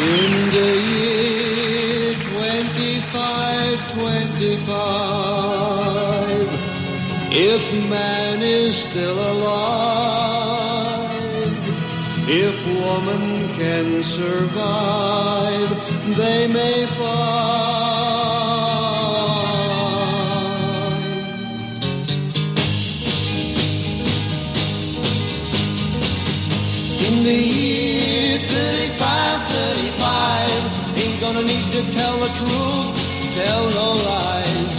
In the year 2525, if man is still alive, if woman can survive, they may find. Truth, tell no lies.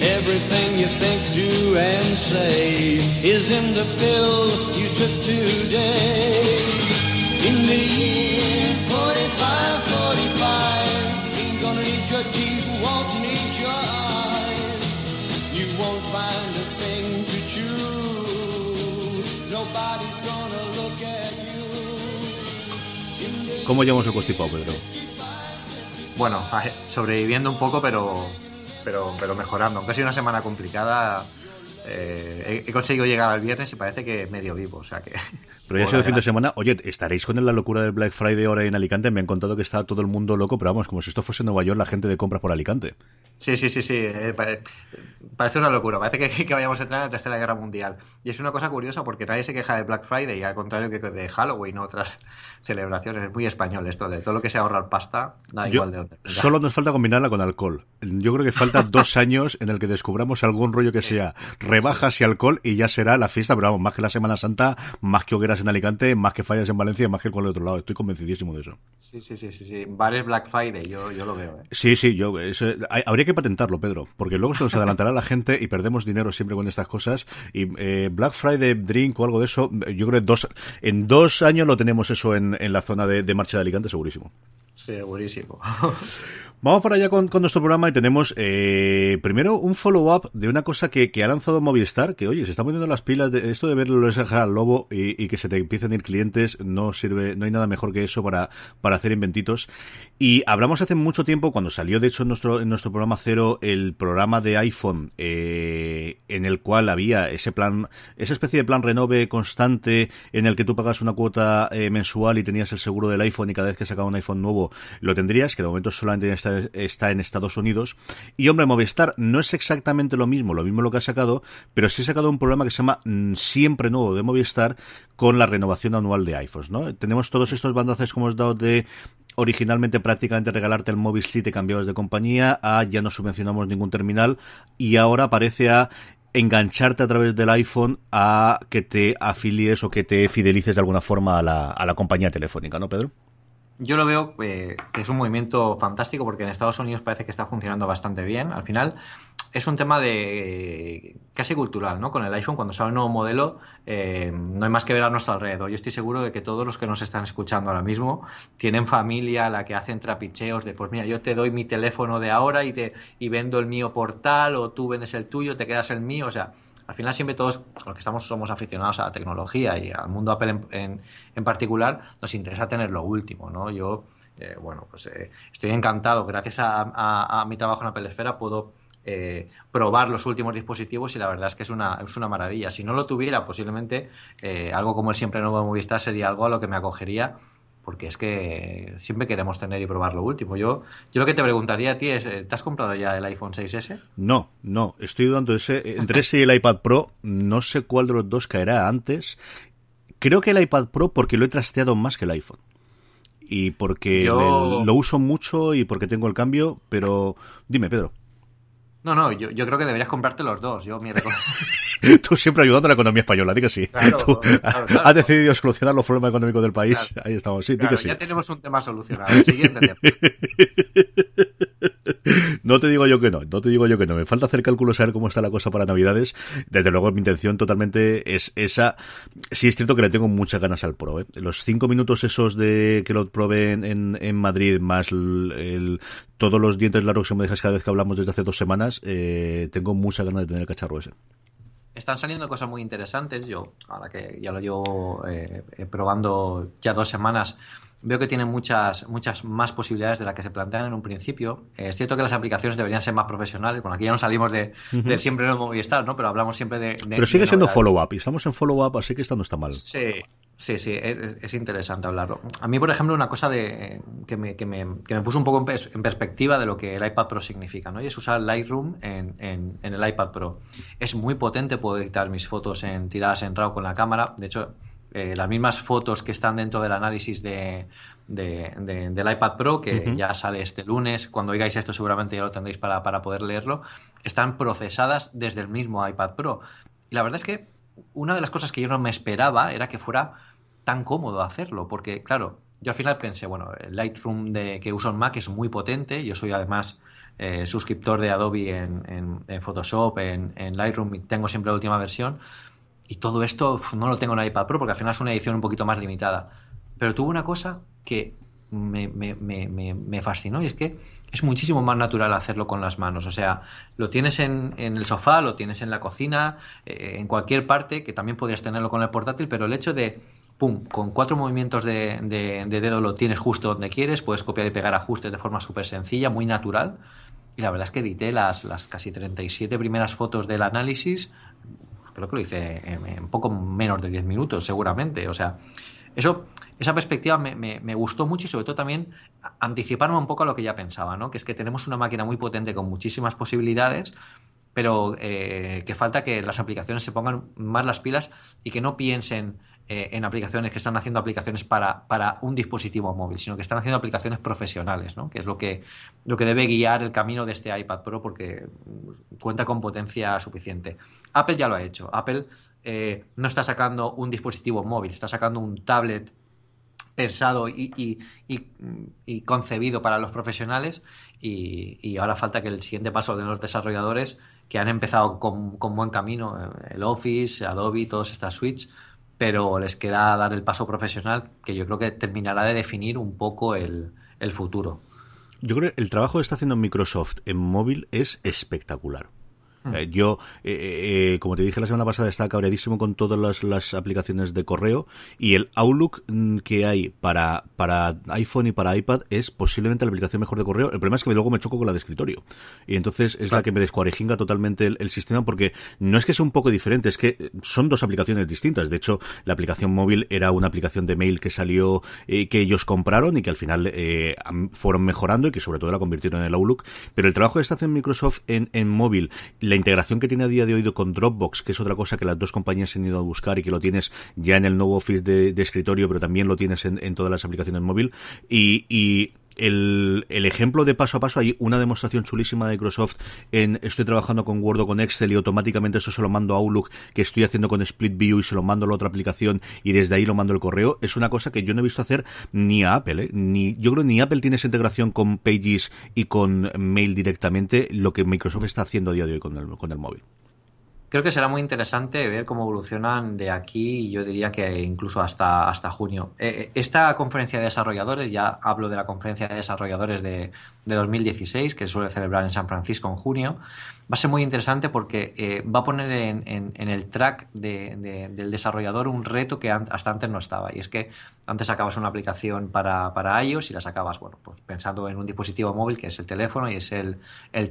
Everything you think, do, and say is in the pill you took today. In the year 45, 45, ain't gonna need your teeth, won't need your eyes. You won't find a thing to chew. Nobody's gonna look at you. ¿Cómo llevamos el constipado, Pedro? Bueno, a- sobreviviendo un poco, pero, pero, pero mejorando. Aunque ha sido una semana complicada, eh, he, he conseguido llegar al viernes y parece que medio vivo. O sea que. Pero ya ha sido el fin de semana. Oye, estaréis con la locura del Black Friday ahora en Alicante. Me han contado que está todo el mundo loco, pero vamos, como si esto fuese Nueva York, la gente de compras por Alicante. Sí, sí, sí, sí. eh, pare- parece una locura. Parece que, que vayamos a entrar en la Tercera Guerra Mundial. Y es una cosa curiosa porque nadie se queja de Black Friday, al contrario que de Halloween o otras celebraciones. Es muy español esto de todo lo que sea ahorrar pasta, da Yo- igual de dónde. solo nos falta combinarla con alcohol. Yo creo que falta dos años en el que descubramos algún rollo que sea rebajas y alcohol y ya será la fiesta, pero vamos, más que la Semana Santa, más que hogueras en Alicante, más que fallas en Valencia, más que cualquier otro lado. Estoy convencidísimo de eso. Sí, sí, sí, sí, sí. Bares Black Friday, yo, yo lo veo. ¿eh? Sí, sí, yo eso- hay- habría que patentarlo, Pedro, porque luego se nos adelantará la gente y perdemos dinero siempre con estas cosas. Y eh, Black Friday Drink o algo de eso, yo creo que dos, en dos años lo tenemos eso en, en la zona de, de marcha de Alicante, segurísimo. Segurísimo. Vamos para allá con, nuestro programa y tenemos eh, primero un follow-up de una cosa que, ha lanzado Movistar, que oye, se está poniendo las pilas de esto de verlo al lobo y, que se te empiecen a ir clientes, no sirve, no hay nada mejor que eso para, para hacer inventitos. Y hablamos hace mucho tiempo, cuando salió de hecho en nuestro, nuestro programa cero, el programa de iPhone, eh, en el cual había ese plan, esa especie de plan renove constante en el que tú pagas una cuota eh, mensual y tenías el seguro del iPhone y cada vez que sacaba un iPhone nuevo lo tendrías, que de momento solamente está, está en Estados Unidos. Y hombre, Movistar no es exactamente lo mismo, lo mismo lo que ha sacado, pero sí ha sacado un programa que se llama mm, Siempre Nuevo de Movistar con la renovación anual de iPhones, ¿no? Tenemos todos estos bandazos como hemos dado de originalmente prácticamente regalarte el móvil si te cambiabas de compañía, a ya no subvencionamos ningún terminal y ahora parece a engancharte a través del iPhone a que te afilies o que te fidelices de alguna forma a la, a la compañía telefónica, ¿no, Pedro? Yo lo veo eh, que es un movimiento fantástico porque en Estados Unidos parece que está funcionando bastante bien. Al final es un tema de casi cultural, ¿no? Con el iPhone cuando sale un nuevo modelo eh, no hay más que ver a nuestro alrededor. Yo estoy seguro de que todos los que nos están escuchando ahora mismo tienen familia a la que hacen trapicheos de pues mira yo te doy mi teléfono de ahora y te y vendo el mío por tal o tú vendes el tuyo te quedas el mío, o sea al final siempre todos los que estamos somos aficionados a la tecnología y al mundo Apple en, en, particular nos interesa tener lo último, ¿no? Yo, eh, bueno, pues eh, estoy encantado. Gracias a, mi trabajo en Apple Esfera puedo eh, probar los últimos dispositivos y la verdad es que es una, es una maravilla. Si no lo tuviera, posiblemente eh, algo como el siempre nuevo Movistar sería algo a lo que me acogería porque es que siempre queremos tener y probar lo último. Yo, yo lo que te preguntaría a ti es, ¿te has comprado ya el iPhone 6S? No, no, estoy dudando ese, entre ese y el iPad Pro, no sé cuál de los dos caerá antes. creo que el iPad Pro porque lo he trasteado más que el iPhone. Y porque lo uso mucho y porque tengo el cambio, pero dime, Pedro. No, no, yo, yo, creo que deberías comprarte los dos. Yo mi Tú siempre ayudando a la economía española, di que sí. Tú has decidido solucionar los problemas económicos del país. Ahí estamos, sí, di que sí. Ya tenemos un tema solucionado. Siguiente No te digo yo que no, no te digo yo que no. Me falta hacer cálculos, saber cómo está la cosa para Navidades. Desde luego, mi intención totalmente es esa. Sí, es cierto que le tengo muchas ganas al Pro. ¿eh? Los cinco minutos esos de que lo probé en, en, Madrid, más el, todos los dientes largos que me dejas cada vez que hablamos desde hace dos semanas, eh, tengo muchas ganas de tener el cacharro ese. Están saliendo cosas muy interesantes. Yo, ahora que ya lo llevo eh, probando ya dos semanas, veo que tiene muchas, muchas más posibilidades de las que se plantean en un principio. es cierto que las aplicaciones deberían ser más profesionales. Bueno, aquí ya no salimos de, siempre en el Movistar, ¿no? Pero hablamos siempre de. Pero sigue siendo follow-up y estamos en follow-up, así que esto no está mal. Sí, Sí, sí, es, interesante hablarlo. A mí, por ejemplo, una cosa de, que, me, que, me, que me puso un poco en, perspectiva de lo que el iPad Pro significa, ¿no? Y es usar Lightroom en, en, el iPad Pro. Es muy potente, puedo editar mis fotos en tiradas en RAW con la cámara. De hecho, eh, las mismas fotos que están dentro del análisis de, del iPad Pro, que ya sale este lunes, cuando oigáis esto seguramente ya lo tendréis para, para poder leerlo, están procesadas desde el mismo iPad Pro. Y la verdad es que una de las cosas que yo no me esperaba era que fuera tan cómodo hacerlo, porque claro, yo al final pensé, bueno, el Lightroom de, que uso en Mac es muy potente, yo soy además eh, suscriptor de Adobe en, Photoshop, en, Lightroom, y tengo siempre la última versión, y todo esto no lo tengo en iPad Pro porque al final es una edición un poquito más limitada. Pero tuvo una cosa que me, fascinó y es que es muchísimo más natural hacerlo con las manos. O sea, lo tienes en, el sofá, lo tienes en la cocina, eh, en cualquier parte, que también podrías tenerlo con el portátil, pero el hecho de pum, con cuatro movimientos de, dedo lo tienes justo donde quieres, puedes copiar y pegar ajustes de forma súper sencilla, muy natural. Y la verdad es que edité las, las casi 37 primeras fotos del análisis, creo que lo hice en, poco menos de 10 minutos, seguramente. O sea, eso, esa perspectiva me, gustó mucho y sobre todo también anticiparme un poco a lo que ya pensaba, ¿no? Que es que tenemos una máquina muy potente con muchísimas posibilidades, pero eh, que falta que las aplicaciones se pongan más las pilas y que no piensen eh, en aplicaciones que están haciendo aplicaciones para, para, un dispositivo móvil, sino que están haciendo aplicaciones profesionales, que es lo que, lo que debe guiar el camino de este iPad Pro porque cuenta con potencia suficiente. Apple ya lo ha hecho. Apple eh, no está sacando un dispositivo móvil, está sacando un tablet pensado y, y, concebido para los profesionales y, ahora falta que el siguiente paso de los desarrolladores que han empezado con, con buen camino, eh, el Office, Adobe, todas estas suites, pero les queda dar el paso profesional que yo creo que terminará de definir un poco el, el futuro. Yo creo que el trabajo que está haciendo Microsoft en móvil es espectacular. Mm. Eh, yo, eh, eh, eh, como te dije la semana pasada, estaba cabreadísimo con todas las, las, aplicaciones de correo y el Outlook mm, que hay para, para iPhone y para iPad es posiblemente la aplicación mejor de correo. El problema es que luego me choco con la de escritorio y entonces es la que me descuarejinga totalmente el, sistema porque no es que sea un poco diferente, es que son dos aplicaciones distintas. De hecho, la aplicación móvil era una aplicación de mail que salió, que ellos compraron y que al final fueron mejorando y que sobre todo la convirtieron en el Outlook. Pero el trabajo que está haciendo Microsoft en, en móvil, la integración que tiene a día de hoy con Dropbox, que es otra cosa que las dos compañías han ido a buscar y que lo tienes ya en el nuevo Office de, escritorio, pero también lo tienes en, todas las aplicaciones móvil. Y, el, ejemplo de paso a paso, hay una demostración chulísima de Microsoft en estoy trabajando con Word o con Excel y automáticamente eso se lo mando a Outlook, que estoy haciendo con Split View y se lo mando a la otra aplicación y desde ahí lo mando el correo. Es una cosa que yo no he visto hacer ni a Apple, ¿eh? ni yo creo ni Apple tiene esa integración con Pages y con Mail directamente, lo que Microsoft está haciendo a día de hoy con el, con el móvil. Creo que será muy interesante ver cómo evolucionan de aquí, yo diría que incluso hasta, hasta junio. Eh, eh, esta conferencia de desarrolladores, ya hablo de la conferencia de desarrolladores de, 2016, que suele celebrar en San Francisco en junio, va a ser muy interesante porque eh, va a poner en, el track del desarrollador un reto que hasta antes no estaba. Y es que antes sacabas una aplicación para, para iOS y la sacabas, bueno, pues pensando en un dispositivo móvil que es el teléfono y es el,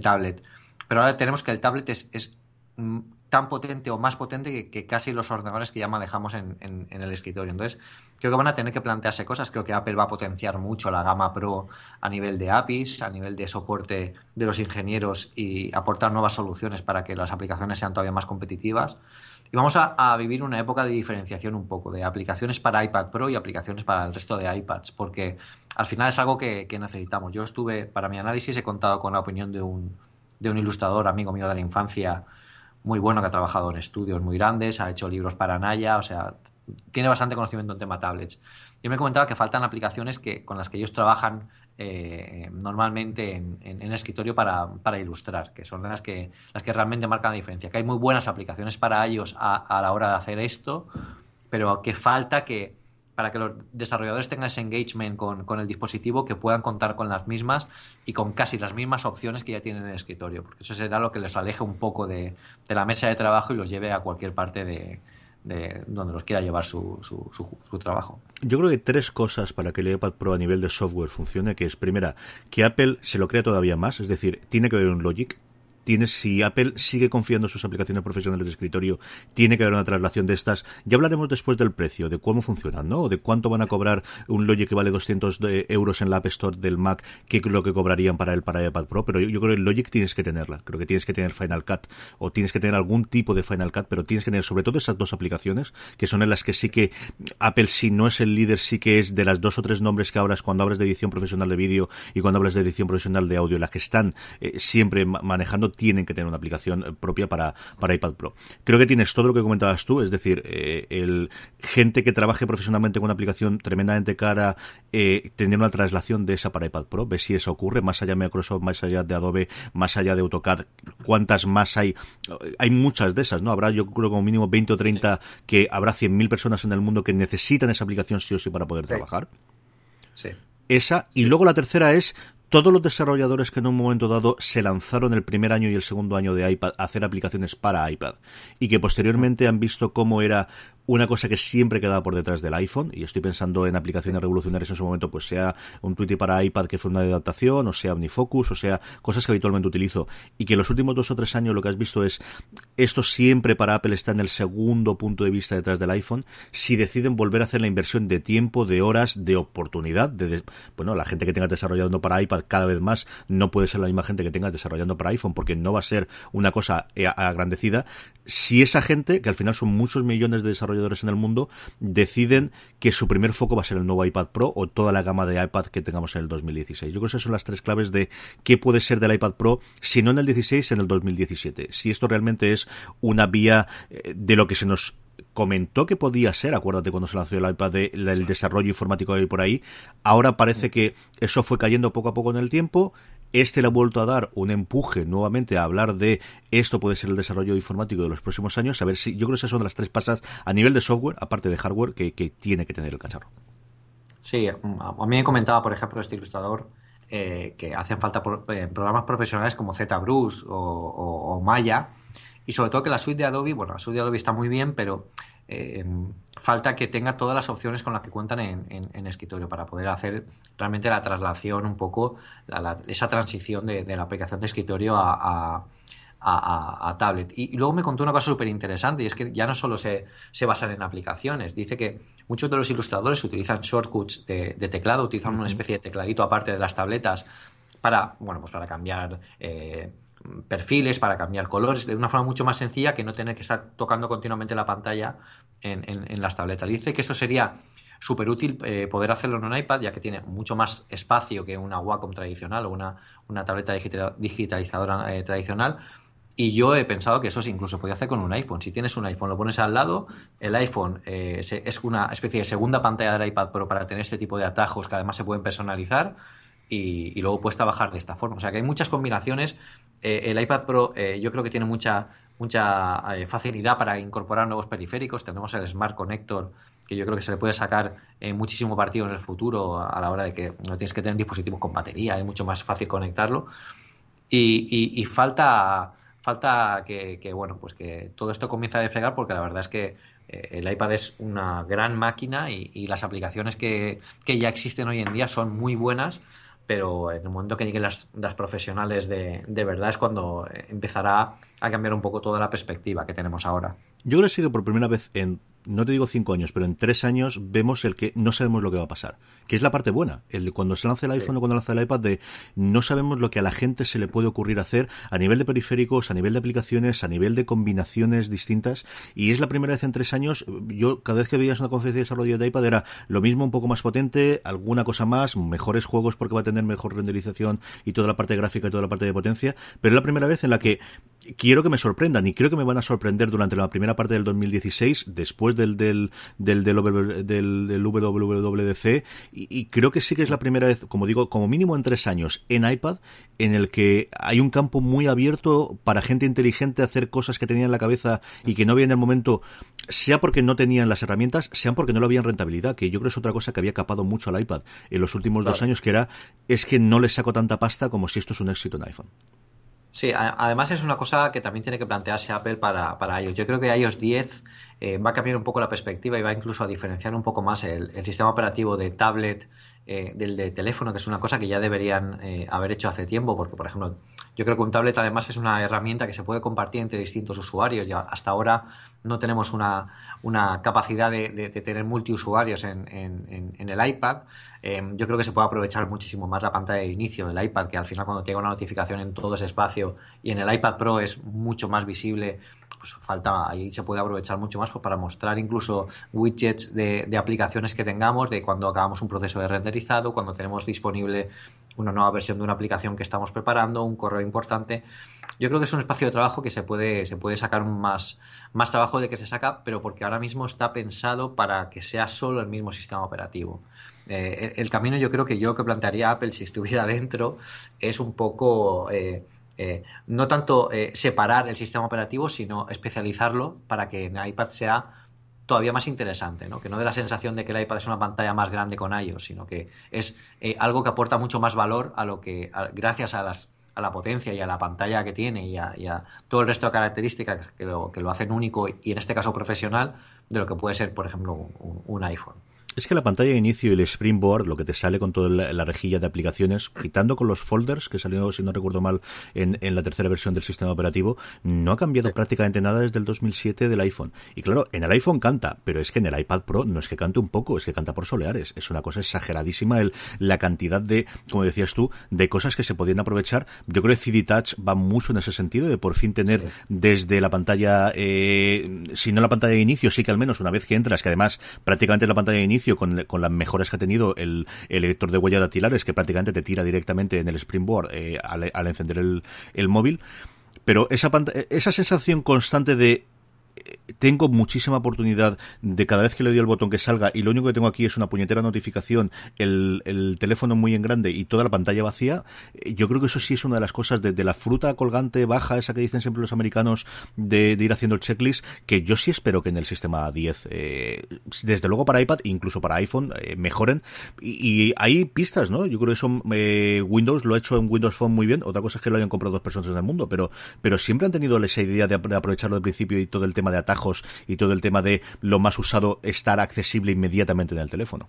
tablet. Pero ahora tenemos que el tablet es, es mm, tan potente o más potente que, casi los ordenadores que ya manejamos en, el escritorio. Entonces, creo que van a tener que plantearse cosas. Creo que Apple va a potenciar mucho la gama Pro a nivel de APIs, a nivel de soporte de los ingenieros y aportar nuevas soluciones para que las aplicaciones sean todavía más competitivas. Y vamos a, vivir una época de diferenciación un poco, de aplicaciones para iPad Pro y aplicaciones para el resto de iPads, porque al final es algo que, necesitamos. Yo estuve, para mi análisis, he contado con la opinión de un, de un ilustrador amigo mío de la infancia, muy bueno, que ha trabajado en estudios muy grandes, ha hecho libros para Naya, o sea, tiene bastante conocimiento en tema tablets. Yo me comentaba que faltan aplicaciones que, con las que ellos trabajan eh, normalmente en, en, escritorio para, para, ilustrar, que son las que, las que realmente marcan la diferencia. Que hay muy buenas aplicaciones para ellos a, la hora de hacer esto, pero que falta que para que los desarrolladores tengan ese engagement con, con, el dispositivo, que puedan contar con las mismas y con casi las mismas opciones que ya tienen en el escritorio, porque eso será lo que les aleje un poco de, de la mesa de trabajo y los lleve a cualquier parte de, de donde los quiera llevar su, su, su, trabajo. Yo creo que tres cosas para que el iPad Pro a nivel de software funcione, que es primera, que Apple se lo crea todavía más, es decir, tiene que haber un Logic, tienes, si Apple sigue confiando en sus aplicaciones profesionales de escritorio, tiene que haber una traslación de estas. Ya hablaremos después del precio, de cómo funcionan, ¿no? De cuánto van a cobrar un Logic que vale 200 euros en la App Store del Mac, que lo que cobrarían para el para iPad Pro. Pero yo, creo que el Logic tienes que tenerla. Creo que tienes que tener Final Cut o tienes que tener algún tipo de Final Cut, pero tienes que tener sobre todo esas dos aplicaciones, que son en las que sí que Apple, si no es el líder, sí que es de las dos o tres nombres que hablas cuando hablas de edición profesional de vídeo y cuando hablas de edición profesional de audio, las que están eh, siempre manejando tienen que tener una aplicación eh, propia para, para iPad Pro. Creo que tienes todo lo que comentabas tú, es decir, eh, el gente que trabaje profesionalmente con una aplicación tremendamente cara, eh, tener una traslación de esa para iPad Pro, ve si eso ocurre, más allá de Microsoft, más allá de Adobe, más allá de AutoCAD, cuántas más hay. Hay muchas de esas, ¿no? Habrá, yo creo, como mínimo 20 o 30 que habrá 100.000 personas en el mundo que necesitan esa aplicación sí o sí para poder trabajar. Sí. Esa. Y luego la tercera es todos los desarrolladores que en un momento dado se lanzaron el primer año y el segundo año de iPad a hacer aplicaciones para iPad y que posteriormente han visto cómo era una cosa que siempre quedaba por detrás del iPhone, y estoy pensando en aplicaciones revolucionarias en su momento, pues sea un Twitter para iPad que fue una adaptación, o sea OmniFocus, o sea cosas que habitualmente utilizo, y que en los últimos dos o tres años lo que has visto es esto siempre para Apple está en el segundo punto de vista detrás del iPhone, si deciden volver a hacer la inversión de tiempo, de horas, de oportunidad, de, bueno, la gente que tenga desarrollando para iPad cada vez más no puede ser la misma gente que tenga desarrollando para iPhone, porque no va a ser una cosa eh, agrandecida, si esa gente, que al final son muchos millones de desarrolladores en el mundo, deciden que su primer foco va a ser el nuevo iPad Pro o toda la gama de iPad que tengamos en el 2016. Yo creo que esas son las tres claves de qué puede ser del iPad Pro, si no en el 16, en el 2017. Si esto realmente es una vía eh, de lo que se nos comentó que podía ser, acuérdate cuando se lanzó el iPad, el desarrollo informático de por ahí, ahora parece que eso fue cayendo poco a poco en el tiempo, este le ha vuelto a dar un empuje nuevamente a hablar de esto puede ser el desarrollo informático de los próximos años. A ver si yo creo que esas son las tres pasas a nivel de software, aparte de hardware, que, tiene que tener el cacharro. Sí, a mí me comentaba, por ejemplo, este ilustrador eh, que hacen falta eh, programas profesionales como ZBrush o, o, Maya y sobre todo que la suite de Adobe, bueno, la suite de Adobe está muy bien, pero eh, falta que tenga todas las opciones con las que cuentan en, escritorio para poder hacer realmente la traslación un poco, esa transición de, la aplicación de escritorio a, tablet. Y, luego me contó una cosa súper interesante y es que ya no solo se, se, basan en aplicaciones, dice que muchos de los ilustradores utilizan shortcuts de, teclado, utilizan una especie de tecladito aparte de las tabletas para, bueno, pues para cambiar... Eh, perfiles, para cambiar colores, de una forma mucho más sencilla que no tener que estar tocando continuamente la pantalla en, las tabletas. Dice que eso sería súper útil eh, poder hacerlo en un iPad, ya que tiene mucho más espacio que una Wacom tradicional o una, una tableta digitalizadora eh, tradicional. Y yo he pensado que eso incluso se puede hacer con un iPhone. Si tienes un iPhone, lo pones al lado, el iPhone eh, es una especie de segunda pantalla del iPad Pro para tener este tipo de atajos que además se pueden personalizar y, y luego puedes trabajar de esta forma. O sea que hay muchas combinaciones eh, el iPad Pro eh, yo creo que tiene mucha, mucha eh, facilidad para incorporar nuevos periféricos. Tenemos el Smart Connector, que yo creo que se le puede sacar muchísimo partido en el futuro a, la hora de que no tienes que tener dispositivos con batería, es mucho más fácil conectarlo. Y, falta, falta que, bueno, pues que todo esto comience a despegar porque la verdad es que el iPad es una gran máquina y, las aplicaciones que, que ya existen hoy en día son muy buenas pero en el momento que lleguen las, profesionales de, de, verdad es cuando empezará a cambiar un poco toda la perspectiva que tenemos ahora. Yo creo que que por primera vez en no te digo cinco años, pero en tres años vemos el que no sabemos lo que va a pasar. Que es la parte buena. El de cuando se lanza el iPhone o cuando lanza el iPad de no sabemos lo que a la gente se le puede ocurrir hacer a nivel de periféricos, a nivel de aplicaciones, a nivel de combinaciones distintas. Y es la primera vez en tres años, yo cada vez que veías una conferencia de desarrollo de iPad era lo mismo, un poco más potente, alguna cosa más, mejores juegos porque va a tener mejor renderización y toda la parte gráfica y toda la parte de potencia. Pero es la primera vez en la que quiero que me sorprendan y creo que me van a sorprender durante la primera parte del 2016, después del del del, del, del, WWDC, y, creo que sí que es la primera vez, como digo, como mínimo en tres años, en iPad, en el que hay un campo muy abierto para gente inteligente hacer cosas que tenían en la cabeza y que no había en el momento, sea porque no tenían las herramientas, sea porque no lo habían rentabilidad, que yo creo que es otra cosa que había capado mucho al iPad en los últimos dos años, que era, es que no le saco tanta pasta como si esto es un éxito en iPhone. Sí, además es una cosa que también tiene que plantearse Apple para, para iOS. Yo creo que iOS 10 eh, va a cambiar un poco la perspectiva y va incluso a diferenciar un poco más el, sistema operativo de tablet eh, del de teléfono, que es una cosa que ya deberían eh, haber hecho hace tiempo, porque, por ejemplo, yo creo que un tablet además es una herramienta que se puede compartir entre distintos usuarios. Ya hasta ahora no tenemos una, una capacidad de, tener multiusuarios en, en, el iPad. Eh, yo creo que se puede aprovechar muchísimo más la pantalla de inicio del iPad, que al final cuando llega una notificación en todo ese espacio y en el iPad Pro es mucho más visible, pues falta, ahí se puede aprovechar mucho más pues, para mostrar incluso widgets de, aplicaciones que tengamos, de cuando acabamos un proceso de renderizado, cuando tenemos disponible una nueva versión de una aplicación que estamos preparando, un correo importante. Yo creo que es un espacio de trabajo que se puede, se puede sacar más, más trabajo de que se saca, pero porque ahora mismo está pensado para que sea solo el mismo sistema operativo. Eh, el, camino yo creo que yo que plantearía Apple si estuviera dentro es un poco... Eh, eh, no tanto separar el sistema operativo, sino especializarlo para que en iPad sea todavía más interesante, ¿no? que no dé la sensación de que el iPad es una pantalla más grande con iOS, sino que es algo que aporta mucho más valor a lo que, gracias a las a la potencia y a la pantalla que tiene y a, todo el resto de características que lo, que lo hacen único y en este caso profesional de lo que puede ser, por ejemplo, un iPhone. Es que la pantalla de inicio y el Springboard, lo que te sale con toda la, rejilla de aplicaciones, quitando con los folders, que salió, si no recuerdo mal, en, la tercera versión del sistema operativo, no ha cambiado prácticamente nada desde el 2007 del iPhone. Y claro, en el iPhone canta, pero es que en el iPad Pro no es que cante un poco, es que canta por soleares. Es una cosa exageradísima el, la cantidad de, como decías tú, de cosas que se podían aprovechar. Yo creo que CD Touch va mucho en ese sentido, de por fin tener desde la pantalla, eh, si no la pantalla de inicio, sí que al menos una vez que entras, que además prácticamente la pantalla de inicio con, las mejoras que ha tenido el, el lector de huella dactilares, que prácticamente te tira directamente en el Springboard eh, al, al, encender el, el móvil. Pero esa, esa sensación constante de tengo muchísima oportunidad de cada vez que le doy el botón que salga y lo único que tengo aquí es una puñetera notificación, el, el teléfono muy en grande y toda la pantalla vacía, eh, yo creo que eso sí es una de las cosas de, la fruta colgante baja, esa que dicen siempre los americanos de, ir haciendo el checklist, que yo sí espero que en el sistema 10, eh, desde luego para iPad, incluso para iPhone, eh, mejoren. Y, hay pistas, ¿no? Yo creo que eso Windows lo ha hecho en Windows Phone muy bien, otra cosa es que lo hayan comprado dos personas en el mundo, pero, pero siempre han tenido esa idea de, aprovecharlo del principio y todo el tema de y todo el tema de lo más usado estar accesible inmediatamente en el teléfono.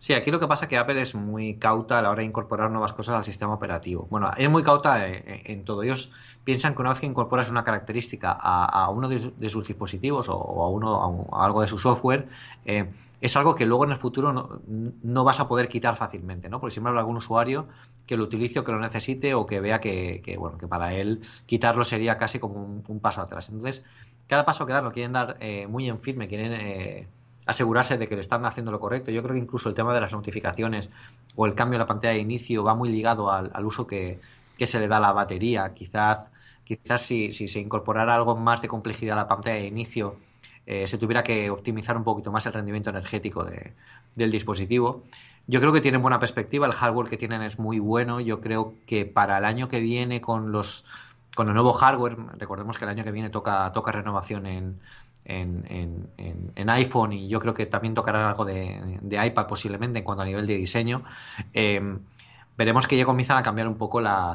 Sí, aquí lo que pasa es que Apple es muy cauta a la hora de incorporar nuevas cosas al sistema operativo. Bueno, es muy cauta en, todo. Ellos piensan que una vez que incorporas una característica a, uno de, sus dispositivos o, a uno a, algo de su software, eh, es algo que luego en el futuro no, vas a poder quitar fácilmente, ¿no? Porque siempre habrá algún usuario que lo utilice o que lo necesite o que vea que, bueno, que para él quitarlo sería casi como un, paso atrás. Entonces, cada paso que dan lo quieren dar eh, muy en firme, quieren eh, asegurarse de que le están haciendo lo correcto. Yo creo que incluso el tema de las notificaciones o el cambio de la pantalla de inicio va muy ligado al, uso que, se le da a la batería. Quizás, quizás si, se incorporara algo más de complejidad a la pantalla de inicio, eh, se tuviera que optimizar un poquito más el rendimiento energético del dispositivo. Yo creo que tienen buena perspectiva, el hardware que tienen es muy bueno. Yo creo que para el año que viene con los con el nuevo hardware, recordemos que el año que viene toca, toca renovación en, en, iPhone y yo creo que también tocará algo de, iPad posiblemente en cuanto a nivel de diseño. Em, veremos que ya comienzan a cambiar un poco la,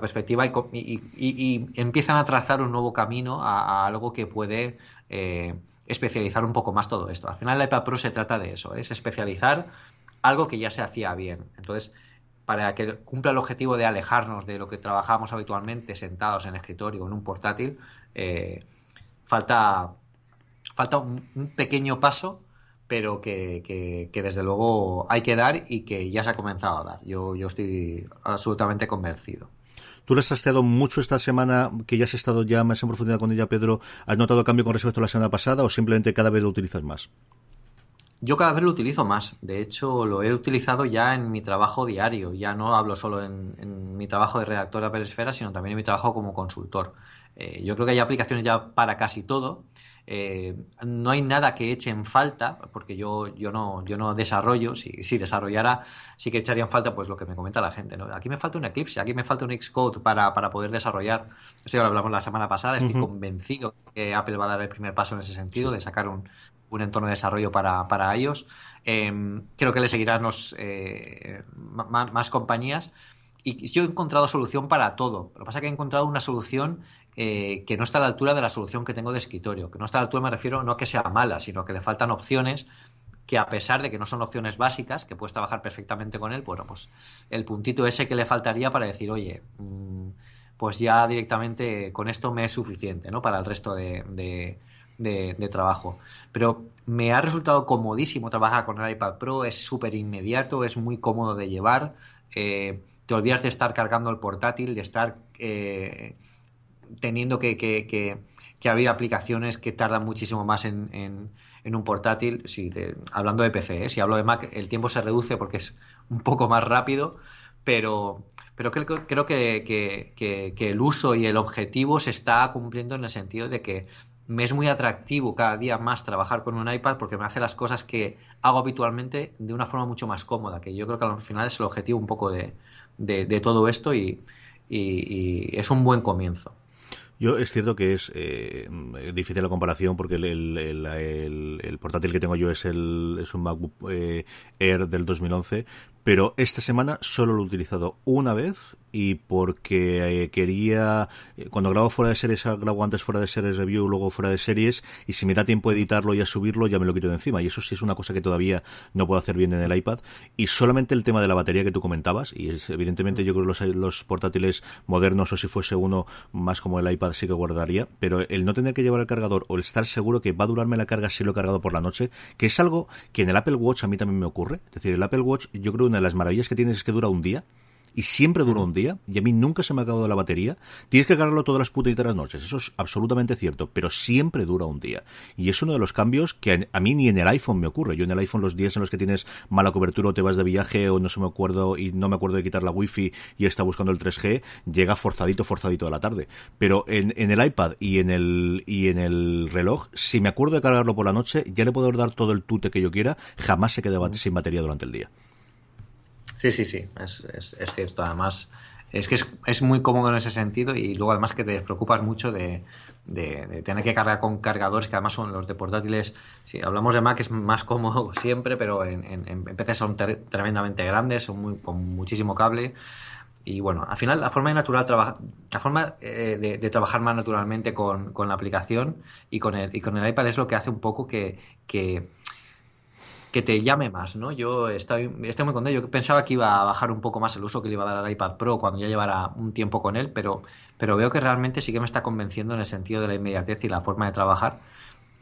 perspectiva y, empiezan a trazar un nuevo camino a, algo que puede eh, especializar un poco más todo esto. Al final el iPad Pro se trata de eso, es especializar algo que ya se hacía bien. Entonces, para que cumpla el objetivo de alejarnos de lo que trabajamos habitualmente sentados en el escritorio o en un portátil, eh, falta falta un, pequeño paso, pero que, desde luego hay que dar y que ya se ha comenzado a dar. Yo, yo estoy absolutamente convencido. ¿Tú le has trasteado mucho esta semana, que ya has estado ya más en profundidad con ella, Pedro? ¿Has notado cambio con respecto a la semana pasada o simplemente cada vez lo utilizas más? Yo cada vez lo utilizo más. De hecho, lo he utilizado ya en mi trabajo diario. Ya no hablo solo en, mi trabajo de redactor de Esfera, sino también en mi trabajo como consultor. Eh, yo creo que hay aplicaciones ya para casi todo. Eh, no hay nada que eche en falta, porque yo, yo, no, yo no desarrollo, si, si desarrollara, sí que echaría en falta pues lo que me comenta la gente. ¿no? Aquí me falta un Eclipse, aquí me falta un Xcode para, para poder desarrollar. Esto ya lo hablamos la semana pasada, estoy convencido que Apple va a dar el primer paso en ese sentido, de sacar un, un entorno de desarrollo para, para ellos. Em, creo que le seguirán los, eh, más, compañías. Y yo he encontrado solución para todo. Lo que pasa es que he encontrado una solución eh, que no está a la altura de la solución que tengo de escritorio. Que no está a la altura, me refiero, no a que sea mala, sino que le faltan opciones que a pesar de que no son opciones básicas, que puedes trabajar perfectamente con él, bueno, pues el puntito ese que le faltaría para decir, oye, mm, pues ya directamente con esto me es suficiente, ¿no? Para el resto de, trabajo. Pero me ha resultado comodísimo trabajar con el iPad Pro, es súper inmediato, es muy cómodo de llevar. Eh, te olvidas de estar cargando el portátil, de estar eh, teniendo que, que, abrir aplicaciones que tardan muchísimo más en, en, un portátil. Si hablando de PC, ¿eh? si hablo de Mac, el tiempo se reduce porque es un poco más rápido, pero, pero creo, creo que, que, el uso y el objetivo se está cumpliendo en el sentido de que me es muy atractivo cada día más trabajar con un iPad porque me hace las cosas que hago habitualmente de una forma mucho más cómoda, que yo creo que al final es el objetivo un poco de, de, todo esto y, es un buen comienzo. Yo es cierto que es eh, difícil la comparación porque el, el, portátil que tengo yo es, el, es un MacBook eh, Air del 2011, pero esta semana solo lo he utilizado una vez y porque eh, quería eh, cuando grabo fuera de series grabo antes fuera de series review luego fuera de series y si me da tiempo editarlo y a subirlo ya me lo quito de encima. Y eso sí es una cosa que todavía no puedo hacer bien en el iPad. Y solamente el tema de la batería que tú comentabas y es, evidentemente yo creo que los, los portátiles modernos o si fuese uno más como el iPad sí que guardaría. Pero el no tener que llevar el cargador o el estar seguro que va a durarme la carga si lo he cargado por la noche que es algo que en el Apple Watch a mí también me ocurre. Es decir el Apple Watch yo creo una de las maravillas que tienes es que dura un día y siempre dura un día y a mí nunca se me ha acabado la batería. Tienes que cargarlo todas las las noches, eso es absolutamente cierto, pero siempre dura un día. Y es uno de los cambios que a, mí ni en el iPhone me ocurre. Yo en el iPhone los días en los que tienes mala cobertura o te vas de viaje o no se me acuerdo y no me acuerdo de quitar la wifi y está buscando el 3G, llega forzadito, forzadito de la tarde. Pero en, el iPad y en el, y en el reloj, si me acuerdo de cargarlo por la noche, ya le puedo dar todo el tute que yo quiera, jamás se queda sin batería durante el día. Sí, sí, sí, es, es, cierto. Además, es que es, muy cómodo en ese sentido y luego además que te despreocupas mucho de, tener que cargar con cargadores que además son los de portátiles. Si hablamos de Mac es más cómodo siempre, pero en, en, PC son tremendamente grandes, son muy, con muchísimo cable. Y bueno, al final la forma natural la forma eh, de, trabajar más naturalmente con, con, la aplicación y con el y con el iPad es lo que hace un poco que, que que te llame más, ¿no? Yo estoy, estoy muy contento. Yo pensaba que iba a bajar un poco más el uso que le iba a dar al iPad Pro cuando ya llevara un tiempo con él, pero, pero veo que realmente sí que me está convenciendo en el sentido de la inmediatez y la forma de trabajar.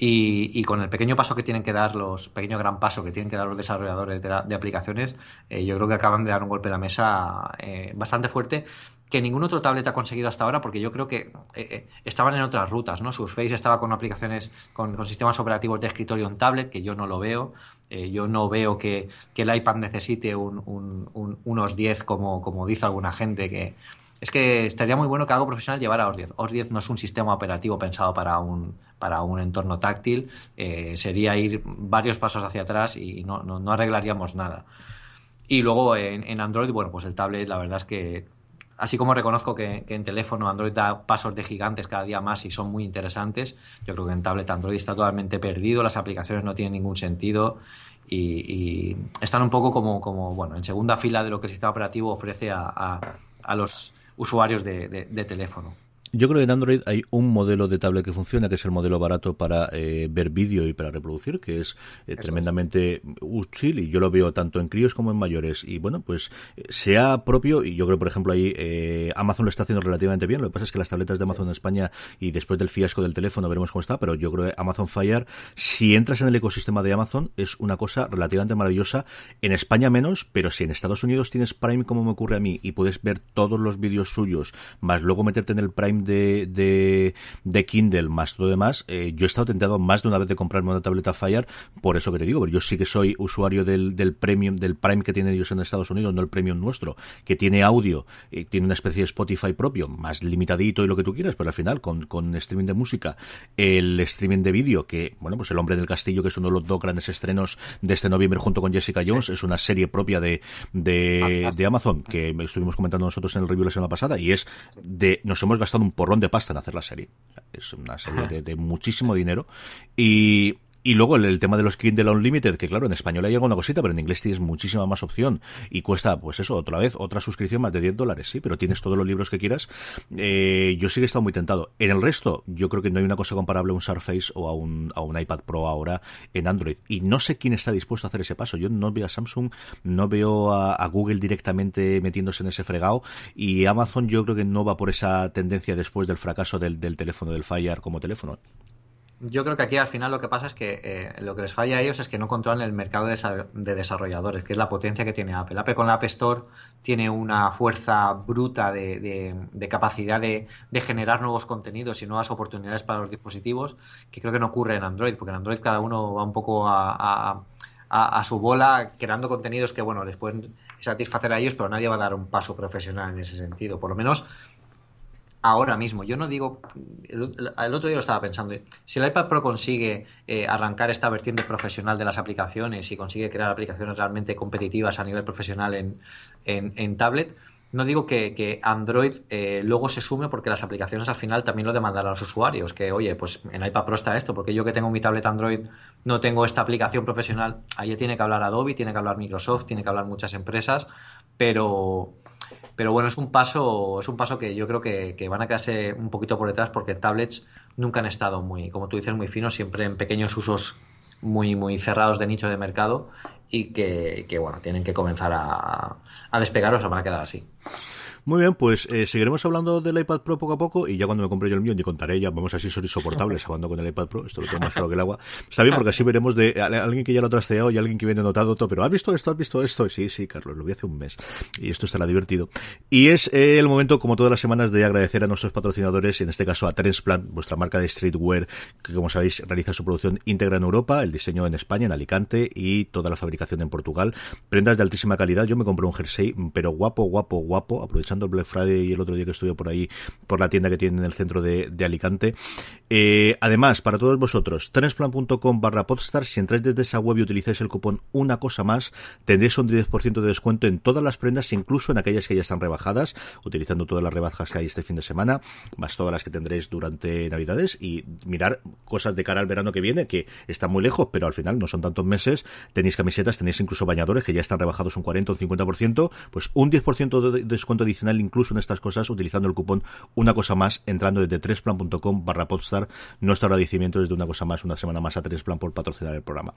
Y, con el pequeño paso que tienen que dar los, pequeño gran paso que tienen que dar los desarrolladores de, aplicaciones, eh, yo creo que acaban de dar un golpe en la mesa eh, bastante fuerte que ningún otro tablet ha conseguido hasta ahora, porque yo creo que eh, estaban en otras rutas, ¿no? Surface estaba con aplicaciones, con, con, sistemas operativos de escritorio en tablet, que yo no lo veo. Eh, yo no veo que, el iPad necesite unos 10 como, como dice alguna gente que es que estaría muy bueno que algo profesional llevara OS 10. OS 10 no es un sistema operativo pensado para un, para un entorno táctil, eh, sería ir varios pasos hacia atrás y no, no, arreglaríamos nada. Y luego en, Android, bueno, pues el tablet, la verdad es que, así como reconozco que, en teléfono Android da pasos de gigantes cada día más y son muy interesantes, yo creo que en tablet Android está totalmente perdido, las aplicaciones no tienen ningún sentido y, están un poco como, como, bueno, en segunda fila de lo que el sistema operativo ofrece a, los usuarios de, teléfono. Yo creo que en Android hay un modelo de tablet que funciona, que es el modelo barato para eh, ver vídeo y para reproducir, que es eh, tremendamente útil y yo lo veo tanto en críos como en mayores. Y bueno, pues sea propio, y yo creo, por ejemplo, ahí eh, Amazon lo está haciendo relativamente bien. Lo que pasa es que las tabletas de Amazon en España y después del fiasco del teléfono veremos cómo está, pero yo creo que Amazon Fire, si entras en el ecosistema de Amazon, es una cosa relativamente maravillosa. En España menos, pero si en Estados Unidos tienes Prime, como me ocurre a mí, y puedes ver todos los vídeos suyos, más luego meterte en el Prime de, de, Kindle más todo demás, eh, yo he estado tentado más de una vez de comprarme una tableta Fire, por eso que te digo, pero yo sí que soy usuario del, del premium, del Prime que tienen ellos en Estados Unidos, no el premium nuestro, que tiene audio, y tiene una especie de Spotify propio, más limitadito y lo que tú quieras, pero al final con, con streaming de música, el streaming de vídeo, que, bueno, pues El Hombre del Castillo, que es uno de los dos grandes estrenos de este noviembre junto con Jessica Jones, es una serie propia de, de, de Amazon, que estuvimos comentando nosotros en el review la semana pasada, y es de, nos hemos gastado un porrón de pasta en hacer la serie. Es una serie de muchísimo dinero. Y y luego el, tema de los Kindle Unlimited, que claro, en español hay alguna cosita, pero en inglés tienes muchísima más opción y cuesta, pues eso, otra vez, otra suscripción más de 10 dólares, sí, pero tienes todos los libros que quieras. Eh, yo sí que he estado muy tentado. En el resto, yo creo que no hay una cosa comparable a un Surface o a un, a un iPad Pro ahora en Android. Y no sé quién está dispuesto a hacer ese paso. Yo no veo a Samsung, no veo a, Google directamente metiéndose en ese fregado y Amazon yo creo que no va por esa tendencia después del fracaso del, del teléfono, del Fire como teléfono. Yo creo que aquí al final lo que pasa es que eh, lo que les falla a ellos es que no controlan el mercado de, desarrolladores, que es la potencia que tiene Apple. Apple con la App Store tiene una fuerza bruta de, capacidad de, generar nuevos contenidos y nuevas oportunidades para los dispositivos, que creo que no ocurre en Android, porque en Android cada uno va un poco a, a su bola creando contenidos que, bueno, les pueden satisfacer a ellos, pero nadie va a dar un paso profesional en ese sentido. Por lo menos ahora mismo. Yo no digo, el, otro día lo estaba pensando, si el iPad Pro consigue eh, arrancar esta vertiente profesional de las aplicaciones y consigue crear aplicaciones realmente competitivas a nivel profesional en, en, tablet, no digo que, Android eh, luego se sume porque las aplicaciones al final también lo demandarán los usuarios, que oye, pues en iPad Pro está esto, porque yo que tengo mi tablet Android no tengo esta aplicación profesional, ahí tiene que hablar Adobe, tiene que hablar Microsoft, tiene que hablar muchas empresas, pero pero bueno, es un paso, es un paso que yo creo que, van a quedarse un poquito por detrás porque tablets nunca han estado muy, como tú dices, muy finos, siempre en pequeños usos muy, muy cerrados de nicho de mercado y que, bueno, tienen que comenzar a, a despegar o se van a quedar así. Muy bien, pues eh, seguiremos hablando del iPad Pro poco a poco y ya cuando me compre yo el mío, ni contaré ya, vamos así ser insoportables hablando con el iPad Pro, esto lo tengo más claro que el agua. Está bien porque así veremos de alguien que ya lo ha trasteado y alguien que viene notado todo, pero ¿has visto esto? ¿Has visto esto? Sí, sí, Carlos, lo vi hace un mes y esto estará divertido. Y es eh, el momento, como todas las semanas, de agradecer a nuestros patrocinadores, en este caso a Transplant, vuestra marca de streetwear, que como sabéis realiza su producción íntegra en Europa, el diseño en España, en Alicante y toda la fabricación en Portugal. Prendas de altísima calidad, yo me compré un jersey, pero guapo, guapo, guapo, aprovechando el Black Friday y el otro día que estuve por ahí, por la tienda que tiene en el centro de, Alicante. Eh, además, para todos vosotros, transplan.com barra podstar, si entráis desde esa web y utilizáis el cupón una cosa más, tendréis un 10% de descuento en todas las prendas, incluso en aquellas que ya están rebajadas, utilizando todas las rebajas que hay este fin de semana, más todas las que tendréis durante Navidades y mirar cosas de cara al verano que viene, que están muy lejos, pero al final no son tantos meses. Tenéis camisetas, tenéis incluso bañadores que ya están rebajados un 40 o un 50%, pues un 10% de descuento adicional incluso en estas cosas utilizando el cupón una cosa más entrando desde tresplan.com barra podstar. Nuestro agradecimiento desde una cosa más una semana más a Tresplan por patrocinar el programa.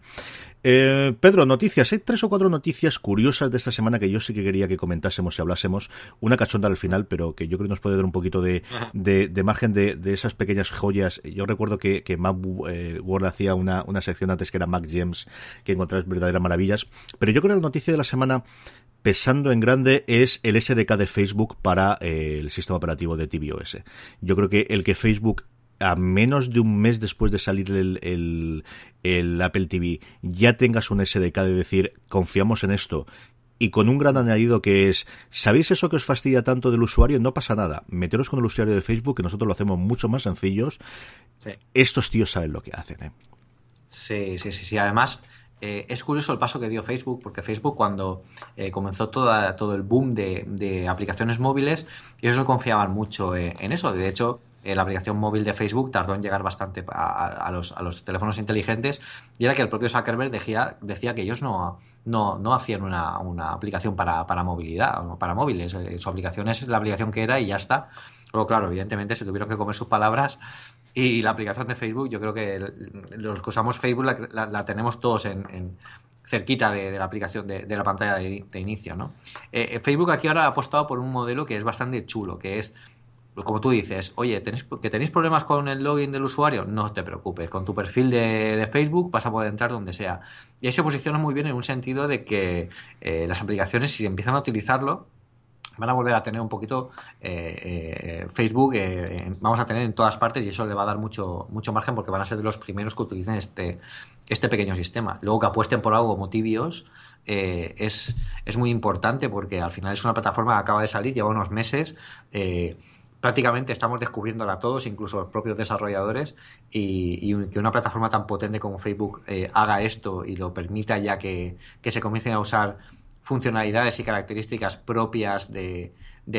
Eh, Pedro, noticias. Hay tres o cuatro noticias curiosas de esta semana que yo sí que quería que comentásemos y hablásemos. Una cachonda al final pero que yo creo que nos puede dar un poquito de, de, margen de, esas pequeñas joyas. Yo recuerdo que, que Mac eh, Word hacía una, una sección antes que era Mac Gems que encontrás verdaderas maravillas. Pero yo creo que la noticia de la semana pesando en grande es el SDK de Facebook para eh, el sistema operativo de tvOS. Yo creo que el que Facebook a menos de un mes después de salir el, el, Apple TV ya tengas un SDK de decir confiamos en esto y con un gran añadido que es, ¿sabéis eso que os fastidia tanto del usuario? No pasa nada. Meteros con el usuario de Facebook, que nosotros lo hacemos mucho más sencillos. Estos tíos saben lo que hacen, ¿eh? Sí, sí, sí, sí. Además, eh, es curioso el paso que dio Facebook, porque Facebook cuando eh, comenzó toda, todo el boom de, aplicaciones móviles, ellos no confiaban mucho eh, en eso. De hecho, la aplicación móvil de Facebook tardó en llegar bastante a, los, a, los, teléfonos inteligentes y era que el propio Zuckerberg decía, decía que ellos no, no, no hacían una, una aplicación para, para movilidad, para móviles. Su aplicación es la aplicación que era y ya está. Luego, claro, evidentemente se tuvieron que comer sus palabras y la aplicación de Facebook, yo creo que los que usamos Facebook la, tenemos todos en, cerquita de, la aplicación de, la pantalla de, inicio, ¿no? Eh, Facebook aquí ahora ha apostado por un modelo que es bastante chulo, que es como tú dices, oye, ¿tenéis, que tenéis problemas con el login del usuario, no te preocupes, con tu perfil de, Facebook vas a poder entrar donde sea. Y eso posiciona muy bien en un sentido de que eh, las aplicaciones, si empiezan a utilizarlo, van a volver a tener un poquito eh, eh, Facebook, vamos a tener en todas partes y eso le va a dar mucho, mucho margen porque van a ser de los primeros que utilicen este, este pequeño sistema. Luego que apuesten por algo como tibios es, es muy importante porque al final es una plataforma que acaba de salir, lleva unos meses prácticamente estamos descubriéndola todos, incluso los propios desarrolladores, y, que una plataforma tan potente como Facebook eh, haga esto y lo permita ya que, se comiencen a usar funcionalidades y características propias de,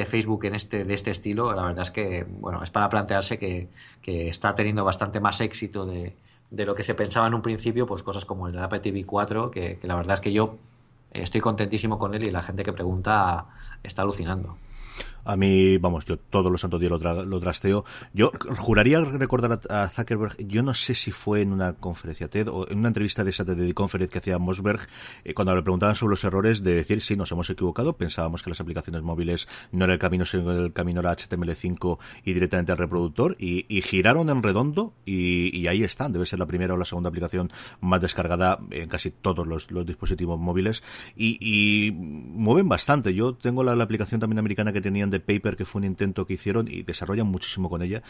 Facebook en este, de este estilo, la verdad es que bueno, es para plantearse que, está teniendo bastante más éxito de, lo que se pensaba en un principio, pues cosas como el Apple TV 4, que la verdad es que yo estoy contentísimo con él y la gente que pregunta está alucinando. A mí, vamos, yo todos los santos días lo, lo trasteo. Yo juraría recordar a, Zuckerberg, yo no sé si fue en una conferencia TED o en una entrevista de esa TED Conference que hacía Mosberg, eh, cuando le preguntaban sobre los errores, de decir, sí, nos hemos equivocado, pensábamos que las aplicaciones móviles no era el camino, sino el camino era HTML5 y directamente al reproductor, y, giraron en redondo, y, ahí están, debe ser la primera o la segunda aplicación más descargada en casi todos los, dispositivos móviles, y, mueven bastante. Yo tengo la aplicación también americana que tenían de Paper, que fue un intento que hicieron y desarrollan muchísimo con ella.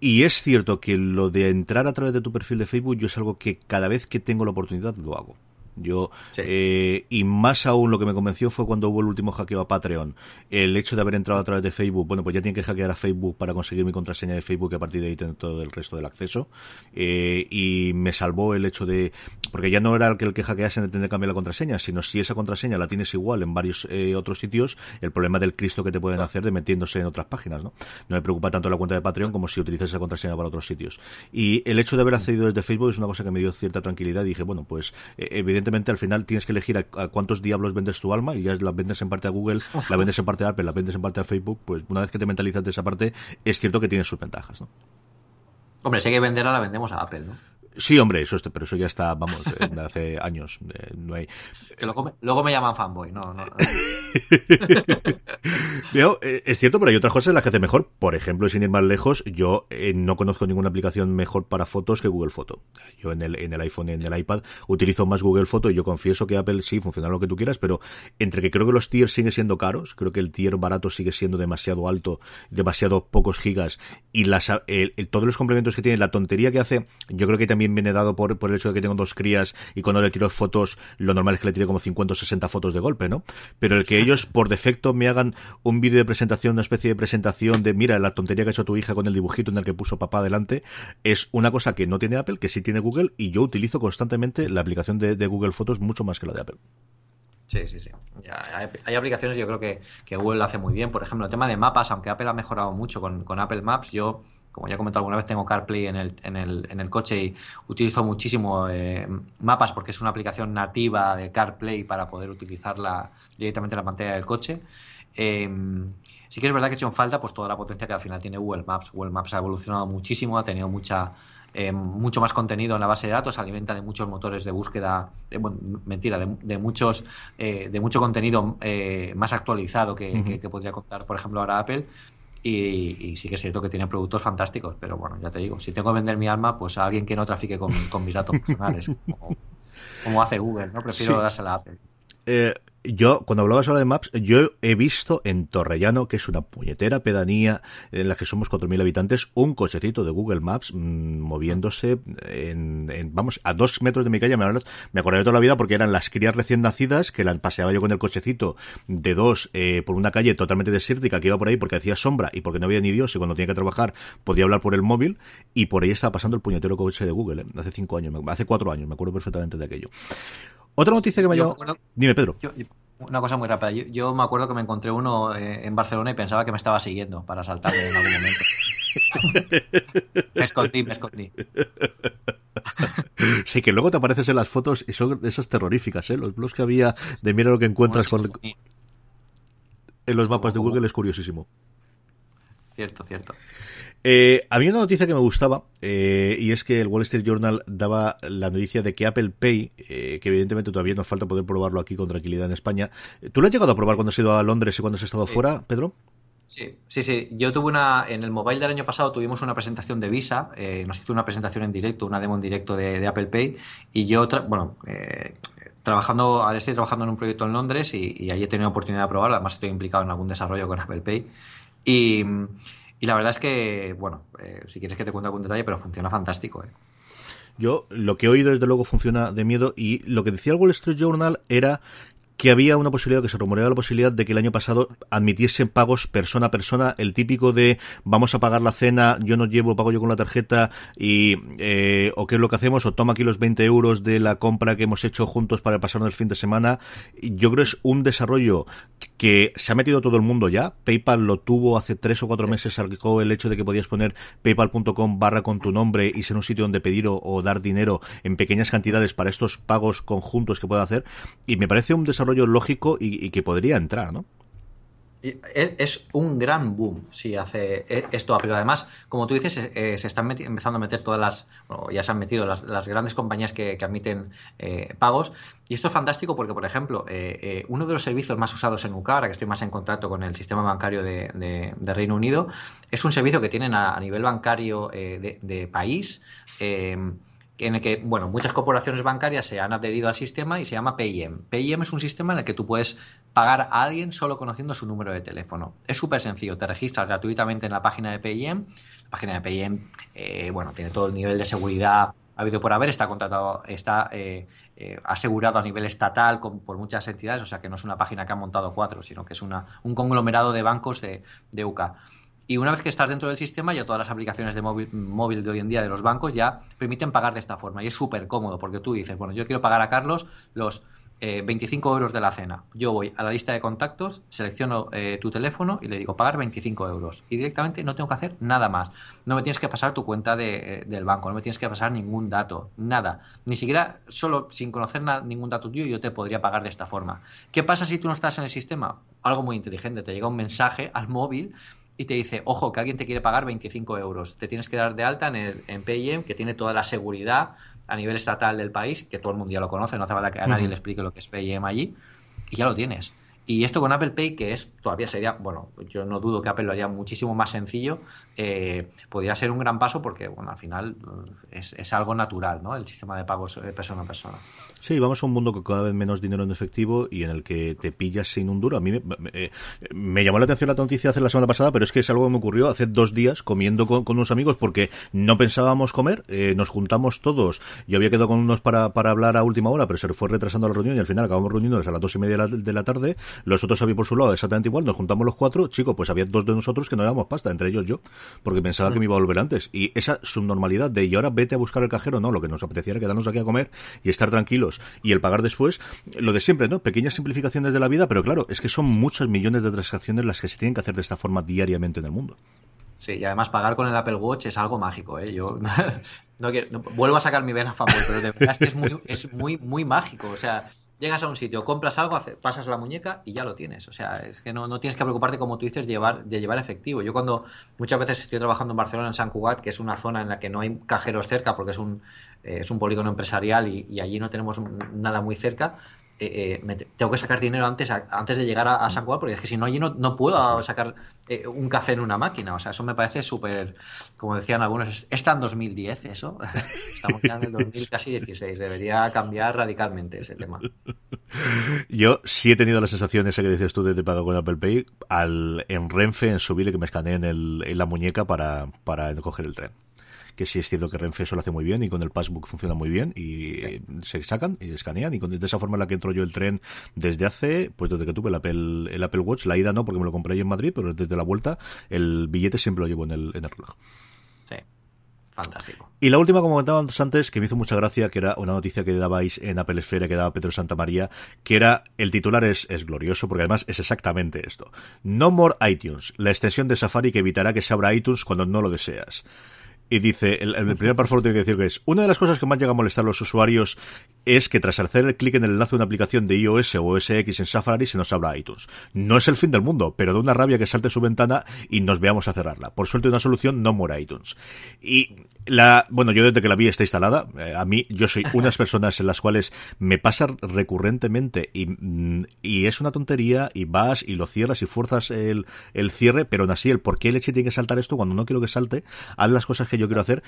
Y es cierto que lo de entrar a través de tu perfil de Facebook yo es algo que cada vez que tengo la oportunidad lo hago. Yo, eh, y más aún lo que me convenció fue cuando hubo el último hackeo a Patreon. El hecho de haber entrado a través de Facebook, bueno, pues ya tienen que hackear a Facebook para conseguir mi contraseña de Facebook y a partir de ahí tener todo el resto del acceso. Eh, y me salvó el hecho de, porque ya no era el que el que hackease en tener que cambiar la contraseña, sino si esa contraseña la tienes igual en varios eh, otros sitios, el problema del Cristo que te pueden hacer de metiéndose en otras páginas, ¿no? No me preocupa tanto la cuenta de Patreon como si utilizas esa contraseña para otros sitios. Y el hecho de haber accedido desde Facebook es una cosa que me dio cierta tranquilidad y dije, bueno, pues evidentemente al final tienes que elegir a, cuántos diablos vendes tu alma y ya la vendes en parte a Google, la vendes en parte a Apple, la vendes en parte a Facebook, pues una vez que te mentalizas de esa parte, es cierto que tiene sus ventajas, ¿no? Hombre, si que venderla, la vendemos a Apple, ¿no? Sí, hombre, eso pero eso ya está, vamos, de hace años. no hay... Que luego me, llaman fanboy, no, no. Eh, es cierto, pero hay otras cosas en las que hace mejor. Por ejemplo, sin ir más lejos, yo eh, no conozco ninguna aplicación mejor para fotos que Google Photo. Yo en el, en el iPhone y en el iPad utilizo más Google Photo y yo confieso que Apple sí funciona lo que tú quieras, pero entre que creo que los tiers siguen siendo caros, creo que el tier barato sigue siendo demasiado alto, demasiado pocos gigas y las, todos los complementos que tiene, la tontería que hace, yo creo que también viene dado por, por el hecho de que tengo dos crías y cuando le tiro fotos, lo normal es que le tire como 50 o 60 fotos de golpe, ¿no? Pero el que ellos por defecto me hagan un vídeo de presentación, una especie de presentación de mira la tontería que ha hecho tu hija con el dibujito en el que puso papá adelante, es una cosa que no tiene Apple, que sí tiene Google y yo utilizo constantemente la aplicación de, Google Fotos mucho más que la de Apple. Sí, sí, sí. hay, aplicaciones, yo creo que, que, Google lo hace muy bien. Por ejemplo, el tema de mapas, aunque Apple ha mejorado mucho con, con Apple Maps, yo como ya he comentado alguna vez, tengo CarPlay en el, en el, en el coche y utilizo muchísimo eh, mapas porque es una aplicación nativa de CarPlay para poder utilizarla directamente en la pantalla del coche. Em, sí que es verdad que he hecho en falta pues toda la potencia que al final tiene Google Maps. Google Maps ha evolucionado muchísimo, ha tenido mucha em, mucho más contenido en la base de datos, alimenta de muchos motores de búsqueda, mentira, de, muchos eh, de mucho contenido eh, más actualizado que, que, podría contar, por ejemplo, ahora Apple. Y, sí que es cierto que tiene productos fantásticos, pero bueno, ya te digo, si tengo que vender mi alma, pues a alguien que no trafique con, mis datos personales, como, hace Google, ¿no? Prefiero dársela a Apple. Eh, yo, cuando hablabas ahora de Maps, yo he visto en Torrellano, que es una puñetera pedanía en la que somos 4.000 habitantes, un cochecito de Google Maps mm, moviéndose en, vamos, a dos metros de mi calle. Me, de toda la vida porque eran las crías recién nacidas, que la paseaba yo con el cochecito de dos eh, por una calle totalmente desértica que iba por ahí porque hacía sombra y porque no había ni Dios y cuando tenía que trabajar podía hablar por el móvil y por ahí estaba pasando el puñetero coche de Google, ¿eh? hace cinco años, hace cuatro años, me acuerdo perfectamente de aquello. Otra noticia que me ha. Dime, Pedro. una cosa muy rápida. Yo, me acuerdo que me encontré uno eh, en Barcelona y pensaba que me estaba siguiendo para saltarme en algún momento. me escondí, me escondí. Sí, que luego te apareces en las fotos y son esas terroríficas, ¿eh? Los blogs que había de mira lo que encuentras con... En los mapas de Google es curiosísimo. Cierto, cierto. Eh, había una noticia que me gustaba eh, y es que el Wall Street Journal daba la noticia de que Apple Pay, eh, que evidentemente todavía nos falta poder probarlo aquí con tranquilidad en España. ¿Tú lo has llegado a probar cuando has ido a Londres y cuando has estado fuera, Pedro? Sí, sí, sí. Yo tuve una. En el mobile del año pasado tuvimos una presentación de Visa. nos hizo una presentación en directo, una demo en directo de, Apple Pay. Y yo, bueno, trabajando, ahora estoy trabajando en un proyecto en Londres y, y ahí he tenido oportunidad de probarlo. Además, estoy implicado en algún desarrollo con Apple Pay. Y. Y la verdad es que, bueno, eh, si quieres que te cuente algún detalle, pero funciona fantástico. ¿eh? Yo lo que he oído desde luego funciona de miedo y lo que decía el Wall Street Journal era que había una posibilidad, que se rumoreaba la posibilidad de que el año pasado admitiesen pagos persona a persona, el típico de vamos a pagar la cena, yo no llevo, pago yo con la tarjeta y eh, o qué es lo que hacemos, o toma aquí los 20 euros de la compra que hemos hecho juntos para pasarnos el fin de semana. Yo creo que es un desarrollo que se ha metido todo el mundo ya. PayPal lo tuvo hace tres o cuatro meses, sacó el hecho de que podías poner paypal.com barra con tu nombre y ser un sitio donde pedir o, dar dinero en pequeñas cantidades para estos pagos conjuntos que pueda hacer. Y me parece un desarrollo lógico y, que podría entrar, ¿no? Es un gran boom si hace e, esto, pero además, como tú dices, eh, se están empezando a meter todas las, ya se han metido las, grandes compañías que, admiten eh, pagos. Y esto es fantástico porque, por ejemplo, eh, uno de los servicios más usados en UK, ahora que estoy más en contacto con el sistema bancario de, Reino Unido, es un servicio que tienen a, nivel bancario de, país en el que, bueno, muchas corporaciones bancarias se han adherido al sistema y se llama PIM. PIM es un sistema en el que tú puedes pagar a alguien solo conociendo su número de teléfono. Es súper sencillo, te registras gratuitamente en la página de PIM. La página de PIM, eh, bueno, tiene todo el nivel de seguridad habido por haber, está contratado, está eh, eh, asegurado a nivel estatal por muchas entidades, o sea que no es una página que han montado cuatro, sino que es una, un conglomerado de bancos de, de UCA. Y una vez que estás dentro del sistema, ya todas las aplicaciones de móvil, de hoy en día de los bancos ya permiten pagar de esta forma. Y es súper cómodo porque tú dices, bueno, yo quiero pagar a Carlos los 25 eh, euros de la cena. Yo voy a la lista de contactos, selecciono eh, tu teléfono y le digo pagar 25 euros. Y directamente no tengo que hacer nada más. No me tienes que pasar tu cuenta de, eh, del banco, no me tienes que pasar ningún dato, nada. Ni siquiera, solo sin conocer ningún dato tuyo, yo te podría pagar de esta forma. ¿Qué pasa si tú no estás en el sistema? Algo muy inteligente, te llega un mensaje al móvil y te dice, ojo, que alguien te quiere pagar 25 euros. Te tienes que dar de alta en, el, en PIM, que tiene toda la seguridad a nivel estatal del país, que todo el mundo ya lo conoce, no hace falta que a nadie le explique lo que es PIM allí, y ya lo tienes. Y esto con Apple Pay, que es todavía sería, bueno, yo no dudo que Apple lo haría muchísimo más sencillo, eh, podría ser un gran paso porque, bueno, al final es, es algo natural, ¿no? El sistema de pagos eh, persona a persona. Sí, vamos a un mundo con cada vez menos dinero en efectivo y en el que te pillas sin un duro. A mí me, eh, llamó la atención la noticia hace la semana pasada, pero es que es algo que me ocurrió hace dos días comiendo con, unos amigos porque no pensábamos comer, eh, nos juntamos todos. Yo había quedado con unos para, para hablar a última hora, pero se fue retrasando la reunión y al final acabamos reuniéndonos a las dos y media de la, tarde. Los otros habían por su lado exactamente igual, nos juntamos los cuatro. Chicos, pues había dos de nosotros que no dábamos pasta, entre ellos yo, porque pensaba que me iba a volver antes. Y esa subnormalidad de y ahora vete a buscar el cajero, no, lo que nos apetecía era quedarnos aquí a comer y estar tranquilos y el pagar de después, lo de siempre, ¿no? Pequeñas simplificaciones de la vida, pero claro, es que son muchos millones de transacciones las que se tienen que hacer de esta forma diariamente en el mundo. Sí, y además pagar con el Apple Watch es algo mágico, ¿eh? Yo no, quiero, vuelvo a sacar mi vena fanboy, pero de verdad es que es muy, es muy, muy mágico. O sea, llegas a un sitio, compras algo, pasas la muñeca y ya lo tienes. O sea, es que no, no tienes que preocuparte, como tú dices, de llevar, de llevar efectivo. Yo cuando muchas veces estoy trabajando en Barcelona, en San Cugat, que es una zona en la que no hay cajeros cerca porque es un, eh, es un polígono empresarial y, allí no tenemos nada muy cerca, eh, eh, tengo que sacar dinero antes, antes de llegar a, San Juan, porque es que si no allí no, no puedo sacar eh, un café en una máquina. O sea, eso me parece súper, como decían algunos, está en 2010 eso. Estamos ya en el 2000, casi 16. Debería cambiar radicalmente ese tema. Yo sí he tenido la sensación esa que dices tú de te pago con Apple Pay al, en Renfe, en subir que me escaneen en, en la muñeca para, para coger el tren que sí es cierto que Renfe eso lo hace muy bien y con el Passbook funciona muy bien y se sacan y escanean y con, de esa forma en la que entro yo el tren desde hace, pues desde que tuve el Apple, el Apple Watch, la ida no porque me lo compré ahí en Madrid, pero desde la vuelta el billete siempre lo llevo en el, en el reloj. Sí. Fantástico. Y la última, como comentábamos antes, que me hizo mucha gracia, que era una noticia que dabais en Apple Esfera, que daba Pedro Santa María, que era, el titular es, es glorioso, porque además es exactamente esto. No more iTunes, la extensión de Safari que evitará que se abra iTunes cuando no lo deseas. Y dice, el, el primer párrafo tiene que decir que es, una de las cosas que más llega a molestar a los usuarios es que tras hacer el clic en el enlace de una aplicación de iOS o OS X en Safari se nos abra iTunes. No es el fin del mundo, pero de una rabia que salte su ventana y nos veamos a cerrarla. Por suerte una solución no muera iTunes. Y la, bueno, yo desde que la vi está instalada, eh, a mí, yo soy unas personas en las cuales me pasa recurrentemente y, mm, y es una tontería y vas y lo cierras y fuerzas el, el cierre, pero aún así el por qué leche tiene que saltar esto cuando no quiero que salte, haz las cosas que yo quiero hacer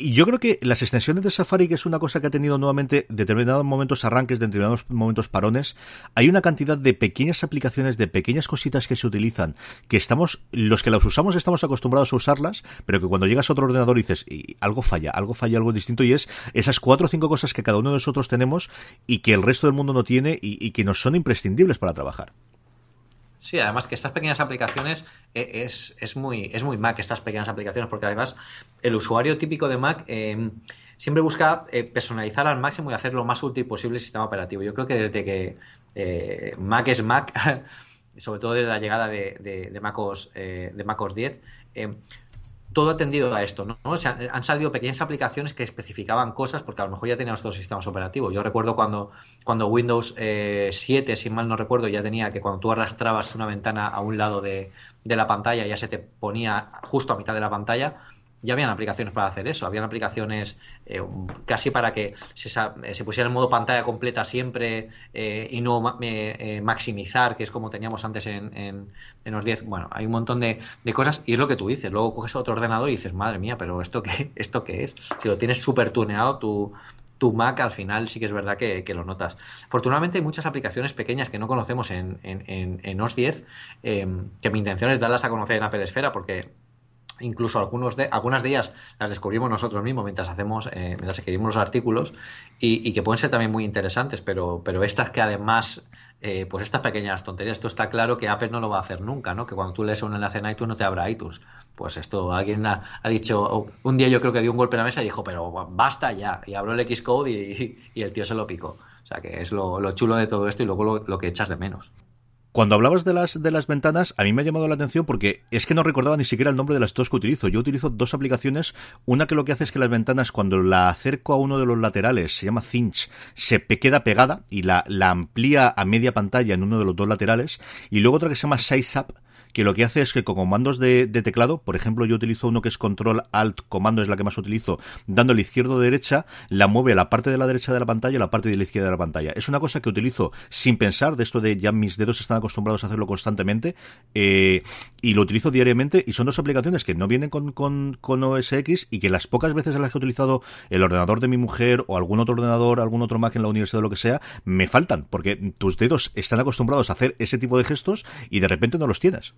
y yo creo que las extensiones de Safari, que es una cosa que ha tenido nuevamente determinados momentos arranques, de determinados momentos parones, hay una cantidad de pequeñas aplicaciones, de pequeñas cositas que se utilizan, que estamos, los que las usamos estamos acostumbrados a usarlas, pero que cuando llegas a otro ordenador dices, algo falla, algo falla, algo distinto, y es esas cuatro o cinco cosas que cada uno de nosotros tenemos y que el resto del mundo no tiene y que nos son imprescindibles para trabajar. Sí, además que estas pequeñas aplicaciones eh, es, es, muy, es muy Mac, estas pequeñas aplicaciones, porque además el usuario típico de Mac eh, siempre busca eh, personalizar al máximo y hacer lo más útil posible el sistema operativo. Yo creo que desde que Mac es Mac, sobre todo desde la llegada de, de, de MacOS, de 10, todo ha tendido a esto, ¿no? Han salido pequeñas aplicaciones que especificaban cosas porque a lo mejor ya teníamos todos los sistemas operativos. Yo recuerdo cuando, cuando Windows eh, 7, si mal no recuerdo, ya tenía que cuando tú arrastrabas una ventana a un lado de, de la pantalla ya se te ponía justo a mitad de la pantalla ya habían aplicaciones para hacer eso, habían aplicaciones eh, casi para que se, eh, se, pusiera en modo pantalla completa siempre eh, y no maximizar, que es como teníamos antes en, en, en, los 10. Bueno, hay un montón de, de, cosas y es lo que tú dices. Luego coges otro ordenador y dices, madre mía, pero ¿esto qué, esto qué es? Si lo tienes súper tuneado, tu, tu Mac al final sí que es verdad que, que, lo notas. Afortunadamente hay muchas aplicaciones pequeñas que no conocemos en, en, en OS 10, que mi intención es darlas a conocer en Apple Esfera porque incluso algunos de, algunas de ellas las descubrimos nosotros mismos mientras hacemos eh, mientras escribimos los artículos y, que pueden ser también muy interesantes pero pero estas que además eh, pues estas pequeñas tonterías esto está claro que Apple no lo va a hacer nunca no que cuando tú lees un enlace en iTunes no te abra iTunes. Pues esto alguien ha, dicho un día yo creo que dio un golpe en la mesa y dijo pero basta ya y abrió el Xcode y, y, el tío se lo picó. O sea que es lo, lo chulo de todo esto y luego lo, lo que echas de menos cuando hablabas de las, de las ventanas, a mí me ha llamado la atención porque es que no recordaba ni siquiera el nombre de las dos que utilizo. Yo utilizo dos aplicaciones. Una que lo que hace es que las ventanas, cuando la acerco a uno de los laterales, se llama Cinch, se queda pegada y la, la amplía a media pantalla en uno de los dos laterales. Y luego otra que se llama Size Up, que lo que hace es que con comandos de, teclado, por ejemplo, yo utilizo uno que es control alt comando es la que más utilizo, dándole izquierdo derecha, la mueve a la parte de la derecha de la pantalla y la parte de la izquierda de la pantalla. Es una cosa que utilizo sin pensar, de esto de ya mis dedos están acostumbrados a hacerlo constantemente, eh, y lo utilizo diariamente, y son dos aplicaciones que no vienen con, con, con OS X y que las pocas veces en las que he utilizado el ordenador de mi mujer o algún otro ordenador, algún otro Mac en la universidad o lo que sea, me faltan, porque tus dedos están acostumbrados a hacer ese tipo de gestos y de repente no los tienes.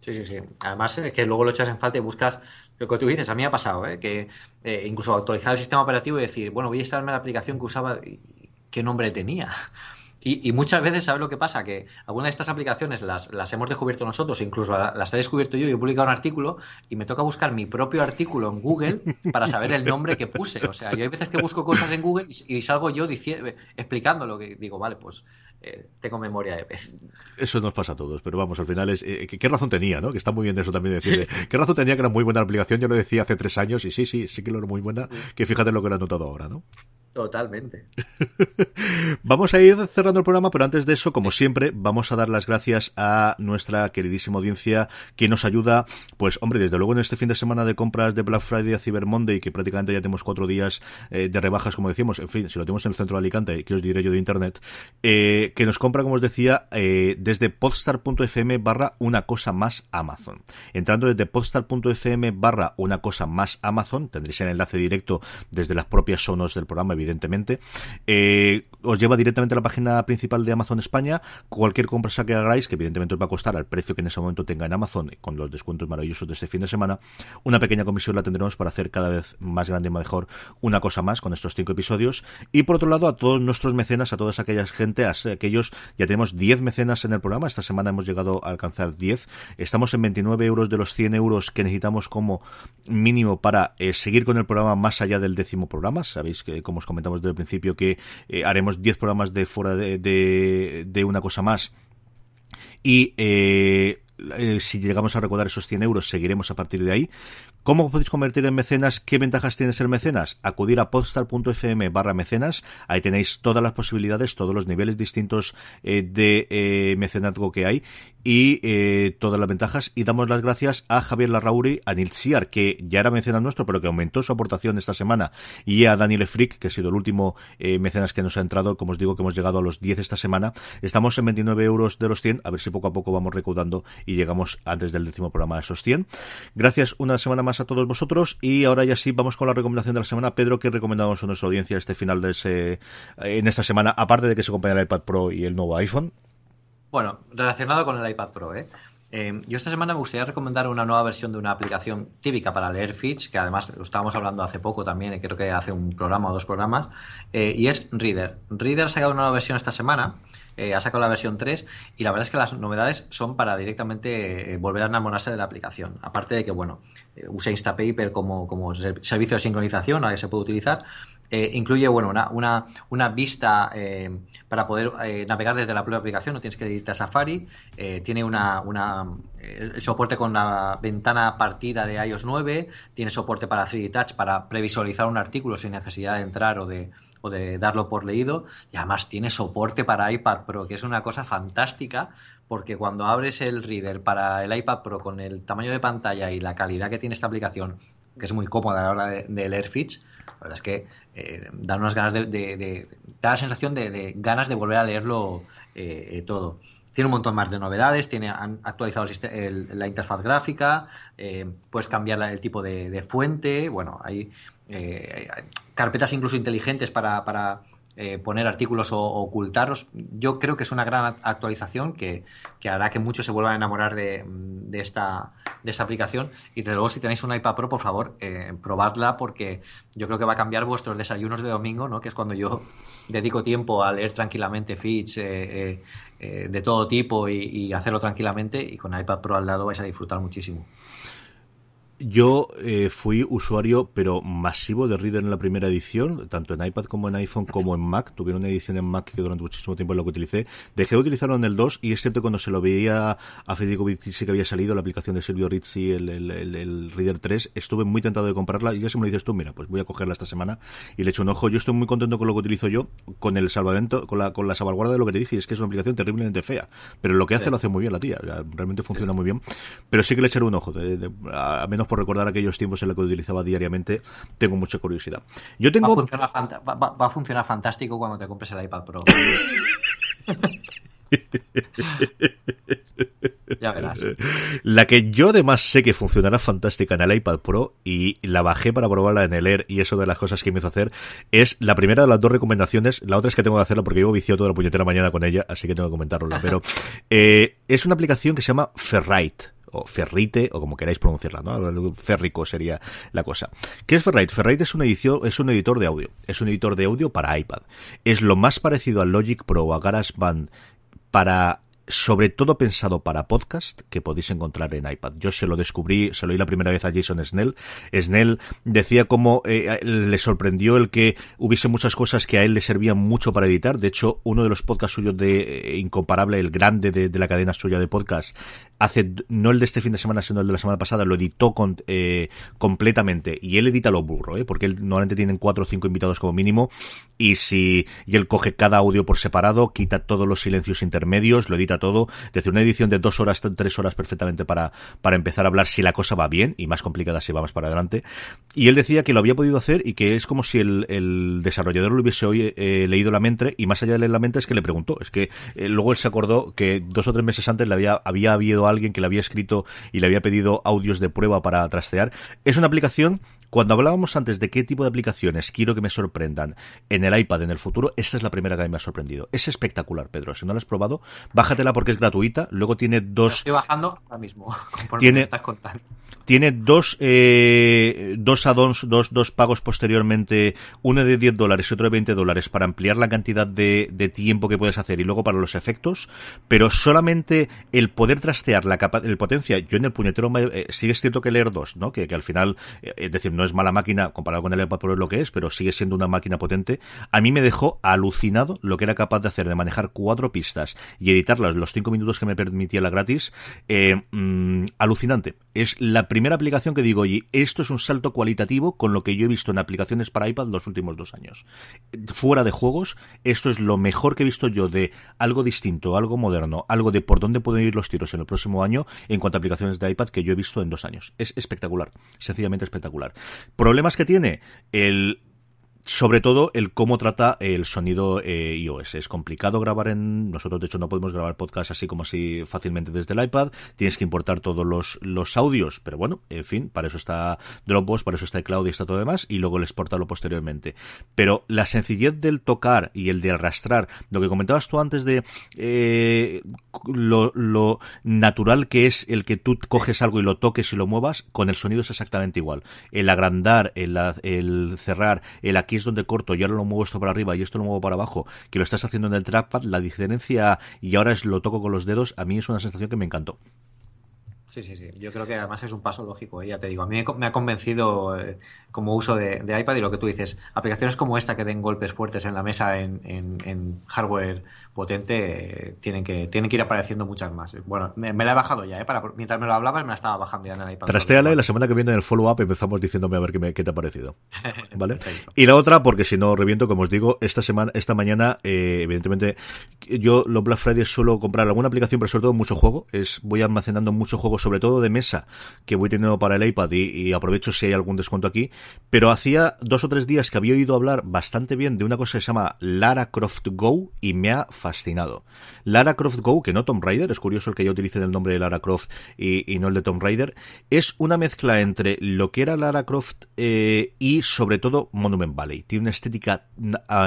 Sí, sí, sí. Además es que luego lo echas en falta y buscas lo que tú dices. A mí me ha pasado, ¿eh? que eh, incluso actualizar el sistema operativo y decir, bueno, voy a instalarme la aplicación que usaba, ¿qué nombre tenía? Y, y, muchas veces, ¿sabes lo que pasa? Que algunas de estas aplicaciones las, las hemos descubierto nosotros, incluso las he descubierto yo, y he publicado un artículo y me toca buscar mi propio artículo en Google para saber el nombre que puse. O sea, yo hay veces que busco cosas en Google y, y salgo yo diciendo, explicando lo que digo, vale, pues eh, tengo memoria de pez. Eso nos pasa a todos, pero vamos, al final es. Eh, ¿Qué razón tenía, no? Que está muy bien eso también decirle. ¿Qué razón tenía que era muy buena la aplicación? Yo lo decía hace tres años y sí, sí, sí que lo era muy buena. Que fíjate lo que lo ha notado ahora, ¿no? Totalmente. vamos a ir cerrando el programa, pero antes de eso, como siempre, vamos a dar las gracias a nuestra queridísima audiencia que nos ayuda, pues hombre, desde luego en este fin de semana de compras de Black Friday a Cyber Monday, que prácticamente ya tenemos cuatro días eh, de rebajas, como decíamos, en fin, si lo tenemos en el centro de Alicante, que os diré yo de Internet, eh, que nos compra, como os decía, eh, desde podstar.fm barra una cosa más Amazon. Entrando desde podstar.fm barra una cosa más Amazon, tendréis el enlace directo desde las propias sonos del programa, evidentemente evidentemente. Eh, os lleva directamente a la página principal de Amazon España. Cualquier compra que hagáis, que evidentemente os va a costar al precio que en ese momento tenga en Amazon, con los descuentos maravillosos de este fin de semana, una pequeña comisión la tendremos para hacer cada vez más grande y mejor una cosa más con estos cinco episodios. Y por otro lado, a todos nuestros mecenas, a todas aquellas gente, a aquellos, ya tenemos 10 mecenas en el programa. Esta semana hemos llegado a alcanzar 10. Estamos en 29 euros de los 100 euros que necesitamos como mínimo para eh, seguir con el programa más allá del décimo programa. Sabéis que, como os comentamos desde el principio, que eh, haremos 10 programas de fuera de, una cosa más. Y eh, eh, si llegamos a recordar esos 100 euros, seguiremos a partir de ahí. ¿Cómo podéis convertir en mecenas? ¿Qué ventajas tiene ser mecenas? Acudir a podstar.fm barra mecenas. Ahí tenéis todas las posibilidades, todos los niveles distintos de eh, mecenazgo que hay y eh, todas las ventajas. Y damos las gracias a Javier Larrauri, a Nils Siar, que ya era mecenas nuestro, pero que aumentó su aportación esta semana, y a Daniel Frick, que ha sido el último eh, mecenas que nos ha entrado. Como os digo, que hemos llegado a los 10 esta semana. Estamos en 29 euros de los 100, a ver si poco a poco vamos recaudando y llegamos antes del décimo programa a esos 100. Gracias una semana más a todos vosotros y ahora ya sí vamos con la recomendación de la semana. Pedro, ¿qué recomendamos a nuestra audiencia este final de ese, en esta semana, aparte de que se acompaña el iPad Pro y el nuevo iPhone? Bueno, relacionado con el iPad Pro, ¿eh? Eh, yo esta semana me gustaría recomendar una nueva versión de una aplicación típica para leer feeds, que además lo estábamos hablando hace poco también, creo que hace un programa o dos programas, eh, y es Reader. Reader ha sacado una nueva versión esta semana, eh, ha sacado la versión 3, y la verdad es que las novedades son para directamente eh, volver a enamorarse de la aplicación. Aparte de que, bueno, usa Instapaper como, como ser- servicio de sincronización, ahora que se puede utilizar, eh, incluye bueno, una, una, una vista eh, para poder eh, navegar desde la propia aplicación, no tienes que irte a Safari. tiene una, una, soporte con la ventana partida de iOS 9, tiene soporte para 3D Touch para previsualizar un artículo sin necesidad de entrar o de, o de darlo por leído. Y además tiene soporte para iPad Pro, que es una cosa fantástica, porque cuando abres el reader para el iPad Pro con el tamaño de pantalla y la calidad que tiene esta aplicación, que es muy cómoda a la hora de, leer feeds, la verdad es que eh, dan unas ganas de, da la sensación de, ganas de volver a leerlo eh, eh, todo. Tiene un montón más de novedades, tiene, han actualizado el la interfaz gráfica, eh, puedes cambiar el tipo de, fuente, bueno, hay, eh, hay carpetas incluso inteligentes para, para, eh, poner artículos o, o ocultarlos. Yo creo que es una gran actualización que, que hará que muchos se vuelvan a enamorar de, de esta, de esta aplicación. Y desde luego, si tenéis un iPad Pro, por favor, eh, probadla porque yo creo que va a cambiar vuestros desayunos de domingo, ¿no? que es cuando yo dedico tiempo a leer tranquilamente feeds eh, eh, eh, de todo tipo y, y hacerlo tranquilamente. Y con iPad Pro al lado vais a disfrutar muchísimo. Yo eh, fui usuario, pero masivo de Reader en la primera edición, tanto en iPad como en iPhone como en Mac. Tuvieron una edición en Mac que durante muchísimo tiempo es lo que utilicé. Dejé de utilizarlo en el 2 y es cierto que cuando se lo veía a Federico Vitici que había salido la aplicación de Silvio Rizzi, el, el, el, el Reader 3, estuve muy tentado de comprarla y ya si me lo dices tú, mira, pues voy a cogerla esta semana y le echo un ojo. Yo estoy muy contento con lo que utilizo yo, con el salvamento, con la, con la salvaguarda de lo que te dije, y es que es una aplicación terriblemente fea. Pero lo que hace Sí. lo hace muy bien la tía, realmente funciona muy bien. Pero sí que le echaré un ojo, de- de- a menos por recordar aquellos tiempos en los que utilizaba diariamente, tengo mucha curiosidad. Yo Va a, tengo funcionar fanta- va- a funcionar fantástico cuando te compres el iPad Pro. ya verás. La que yo además sé que funcionará fantástica en el iPad Pro y la bajé para probarla en el Air y eso de las cosas que me hizo hacer es la primera de las dos recomendaciones, la otra es que tengo que hacerla porque llevo viciado toda la puñetera mañana con ella, así que tengo que comentarlo, pero eh, es una aplicación que se llama Ferrite o Ferrite, o como queráis pronunciarla, ¿no? Férrico sería la cosa. ¿Qué es Ferrite? Ferrite es un, edición, es un editor de audio. Es un editor de audio para iPad. Es lo más parecido al Logic Pro o a GarageBand para sobre todo pensado para podcast que podéis encontrar en iPad. Yo se lo descubrí, se lo oí la primera vez a Jason Snell. Snell decía cómo eh, le sorprendió el que hubiese muchas cosas que a él le servían mucho para editar. De hecho, uno de los podcasts suyos de eh, Incomparable, el grande de, de, la cadena suya de podcast, hace, no el de este fin de semana, sino el de la semana pasada, lo editó con, eh, completamente. Y él edita lo burro, ¿eh? porque él normalmente tienen cuatro o cinco invitados como mínimo. Y si, y él coge cada audio por separado, quita todos los silencios intermedios, lo edita todo. Desde una edición de dos horas, tres horas perfectamente para, para empezar a hablar si la cosa va bien, y más complicada si va más para adelante. Y él decía que lo había podido hacer y que es como si el, el desarrollador lo hubiese hoy eh, leído la mente, y más allá de leer la mente es que le preguntó. Es que eh, luego él se acordó que dos o tres meses antes le había, había habido alguien que le había escrito y le había pedido audios de prueba para trastear. Es una aplicación cuando hablábamos antes de qué tipo de aplicaciones quiero que me sorprendan en el iPad en el futuro, esta es la primera que me ha sorprendido. Es espectacular, Pedro. Si no la has probado, bájatela porque es gratuita. Luego tiene dos. Estoy bajando ahora mismo. Tiene, estás contando. tiene dos, eh, dos addons, dos, dos pagos posteriormente, uno de 10 dólares y otro de 20 dólares para ampliar la cantidad de, de tiempo que puedes hacer y luego para los efectos. Pero solamente el poder trastear la capa, el potencia. Yo en el puñetero eh, sigue siendo que leer dos, ¿no? Que, que al final, eh, es decir, no es mala máquina comparado con el iPad Pro lo que es, pero sigue siendo una máquina potente. A mí me dejó alucinado lo que era capaz de hacer, de manejar cuatro pistas y editarlas los cinco minutos que me permitía la gratis. Eh, mm, alucinante. Es la primera aplicación que digo, y esto es un salto cualitativo con lo que yo he visto en aplicaciones para iPad los últimos dos años. Fuera de juegos, esto es lo mejor que he visto yo de algo distinto, algo moderno, algo de por dónde pueden ir los tiros en el próximo año en cuanto a aplicaciones de iPad que yo he visto en dos años. Es espectacular, sencillamente espectacular. ¿Problemas que tiene? El sobre todo el cómo trata el sonido eh, iOS. Es complicado grabar en. Nosotros, de hecho, no podemos grabar podcast así como así fácilmente desde el iPad. Tienes que importar todos los, los audios, pero bueno, en fin, para eso está Dropbox, para eso está iCloud y está todo demás, y luego el exportarlo posteriormente. Pero la sencillez del tocar y el de arrastrar, lo que comentabas tú antes de eh, lo, lo natural que es el que tú coges algo y lo toques y lo muevas, con el sonido es exactamente igual. El agrandar, el, el cerrar, el aquí es donde corto y ahora lo muevo esto para arriba y esto lo muevo para abajo, que lo estás haciendo en el trackpad, la diferencia y ahora es lo toco con los dedos, a mí es una sensación que me encantó. Sí, sí, sí. Yo creo que además es un paso lógico, ¿eh? ya te digo. A mí me ha convencido eh, como uso de, iPad y lo que tú dices, aplicaciones como esta que den golpes fuertes en la mesa en, en hardware potente, tienen que, tienen que ir apareciendo muchas más. Bueno, me, la he bajado ya, ¿eh? Para, mientras me lo hablabas, me la estaba bajando ya en el iPad. Trastéala y la semana que viene en el follow-up empezamos diciéndome a ver qué, me, qué te ha parecido. ¿Vale? y la otra, porque si no reviento, como os digo, esta semana, esta mañana, eh, evidentemente, yo los Black Friday suelo comprar alguna aplicación, pero sobre todo mucho juego. Es, voy almacenando mucho juego, sobre todo de mesa, que voy teniendo para el iPad y, y aprovecho si hay algún descuento aquí. Pero hacía dos o tres días que había oído hablar bastante bien de una cosa que se llama Lara Croft Go y me ha fascinado. Lara Croft Go, que no Tomb Raider, es curioso el que ya utilicen el nombre de Lara Croft y, no el de Tomb Raider, es una mezcla entre lo que era Lara Croft eh, y sobre todo Monument Valley. Tiene una estética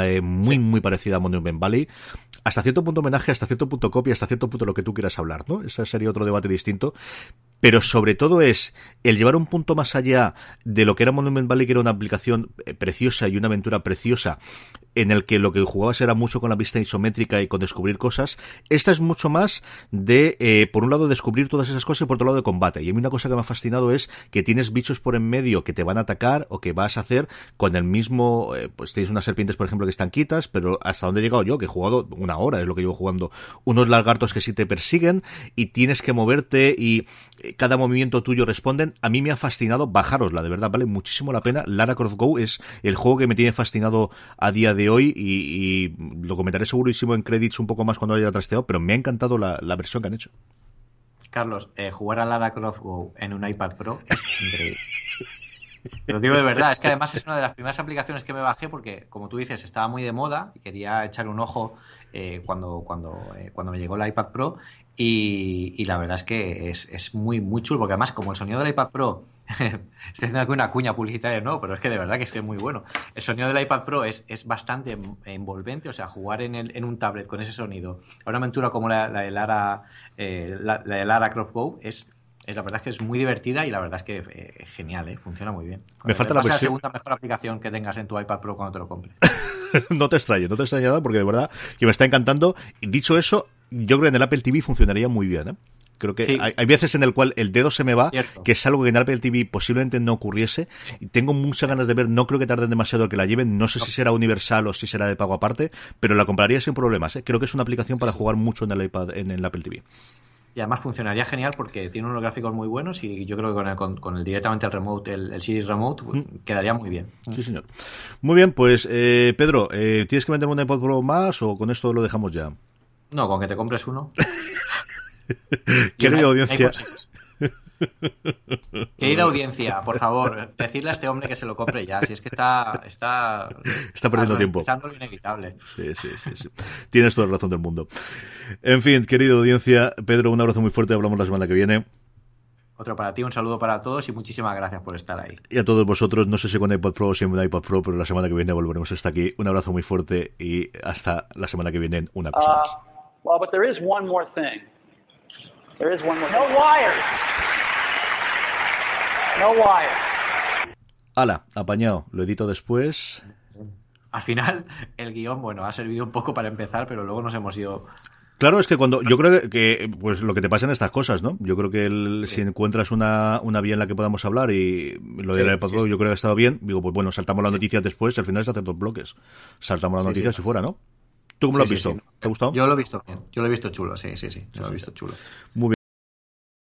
eh, muy, muy parecida a Monument Valley hasta cierto punto homenaje, hasta cierto punto copia, hasta cierto punto lo que tú quieras hablar, ¿no? Ese sería otro debate distinto pero sobre todo es el llevar un punto más allá de lo que era Monument Valley, que era una aplicación eh, preciosa y una aventura preciosa, en el que lo que jugabas era mucho con la vista isométrica y con descubrir cosas. Esta es mucho más de, eh, por un lado, descubrir todas esas cosas y por otro lado, de combate. Y a mí una cosa que me ha fascinado es que tienes bichos por en medio que te van a atacar o que vas a hacer con el mismo, eh, pues tienes unas serpientes, por ejemplo, que están quitas, pero hasta donde he llegado yo, que he jugado una hora, es lo que llevo jugando, unos lagartos que sí te persiguen y tienes que moverte y cada movimiento tuyo responden. A mí me ha fascinado, bajarosla, de verdad, vale muchísimo la pena. Lara Croft Go es el juego que me tiene fascinado a día de hoy y, lo comentaré segurísimo en credits un poco más cuando haya trasteado, pero me ha encantado la, versión que han hecho. Carlos, eh, jugar a Lara Croft Go en un iPad Pro es increíble. Lo digo de verdad, es que además es una de las primeras aplicaciones que me bajé porque, como tú dices, estaba muy de moda y quería echar un ojo eh, cuando, cuando, eh, cuando me llegó el iPad Pro y, la verdad es que es, muy, muy chulo, porque además, como el sonido del iPad Pro, estoy haciendo aquí una cuña publicitaria, no, pero es que de verdad que es que es muy bueno. El sonido del iPad Pro es, es bastante envolvente, o sea, jugar en, el, en un tablet con ese sonido, a una aventura como la, de Lara, eh, la, de Lara Croft Go, es la verdad es que es muy divertida y la verdad es que eh, es genial, ¿eh? funciona muy bien. Me falta la, versión... la segunda mejor aplicación que tengas en tu iPad Pro cuando te lo compres. no te extraño, no te extraño nada porque de verdad que me está encantando. Dicho eso, yo creo que en el Apple TV funcionaría muy bien, ¿eh? Creo que hay, veces en el cual el dedo se me va, que es algo que en Apple TV posiblemente no ocurriese. Y tengo muchas ganas de ver, no creo que tarden demasiado que la lleven, no sé si será universal o si será de pago aparte, pero la compraría sin problemas. ¿eh? Creo que es una aplicación para jugar mucho en el iPad, en el Apple TV. Y además funcionaría genial porque tiene unos gráficos muy buenos y yo creo que con el, directamente el remote, el, el Series Remote, pues, mm. quedaría muy bien. Sí, señor. Muy bien, pues eh, Pedro, eh, ¿tienes que vender un iPod Pro más o con esto lo dejamos ya? No, con que te compres uno. Querida audiencia. Querida audiencia, por favor, decirle a este hombre que se lo compre ya. Si es que está. Está, está perdiendo tiempo. lo inevitable. Sí, sí, sí, sí. Tienes toda la razón del mundo. En fin, querida audiencia, Pedro, un abrazo muy fuerte. Hablamos la semana que viene. Otro para ti, un saludo para todos y muchísimas gracias por estar ahí. Y a todos vosotros, no sé si con iPod Pro o sin iPod Pro, pero la semana que viene volveremos a estar aquí. Un abrazo muy fuerte y hasta la semana que viene una cosa más. Uh, well, but there is one more thing. There is one more No wires. No wires. Ala, apañado. Lo edito después. Al final, el guion, bueno, ha servido un poco para empezar, pero luego nos hemos ido Claro, es que cuando yo creo que pues lo que te pasa en estas cosas, ¿no? Yo creo que el, si encuentras una, una vía en la que podamos hablar y lo de Sí, la sí, yo creo que ha estado bien, digo, pues bueno, saltamos las noticias después, al final se hacen dos bloques. Saltamos las noticias y fuera, ¿no? ¿Tú cómo lo has Sí, sí, visto? sí. ¿Te ha gustado? Yo lo he visto bien. Yo lo he visto chulo, sí, sí, sí. Yo lo he visto chulo. Muy bien.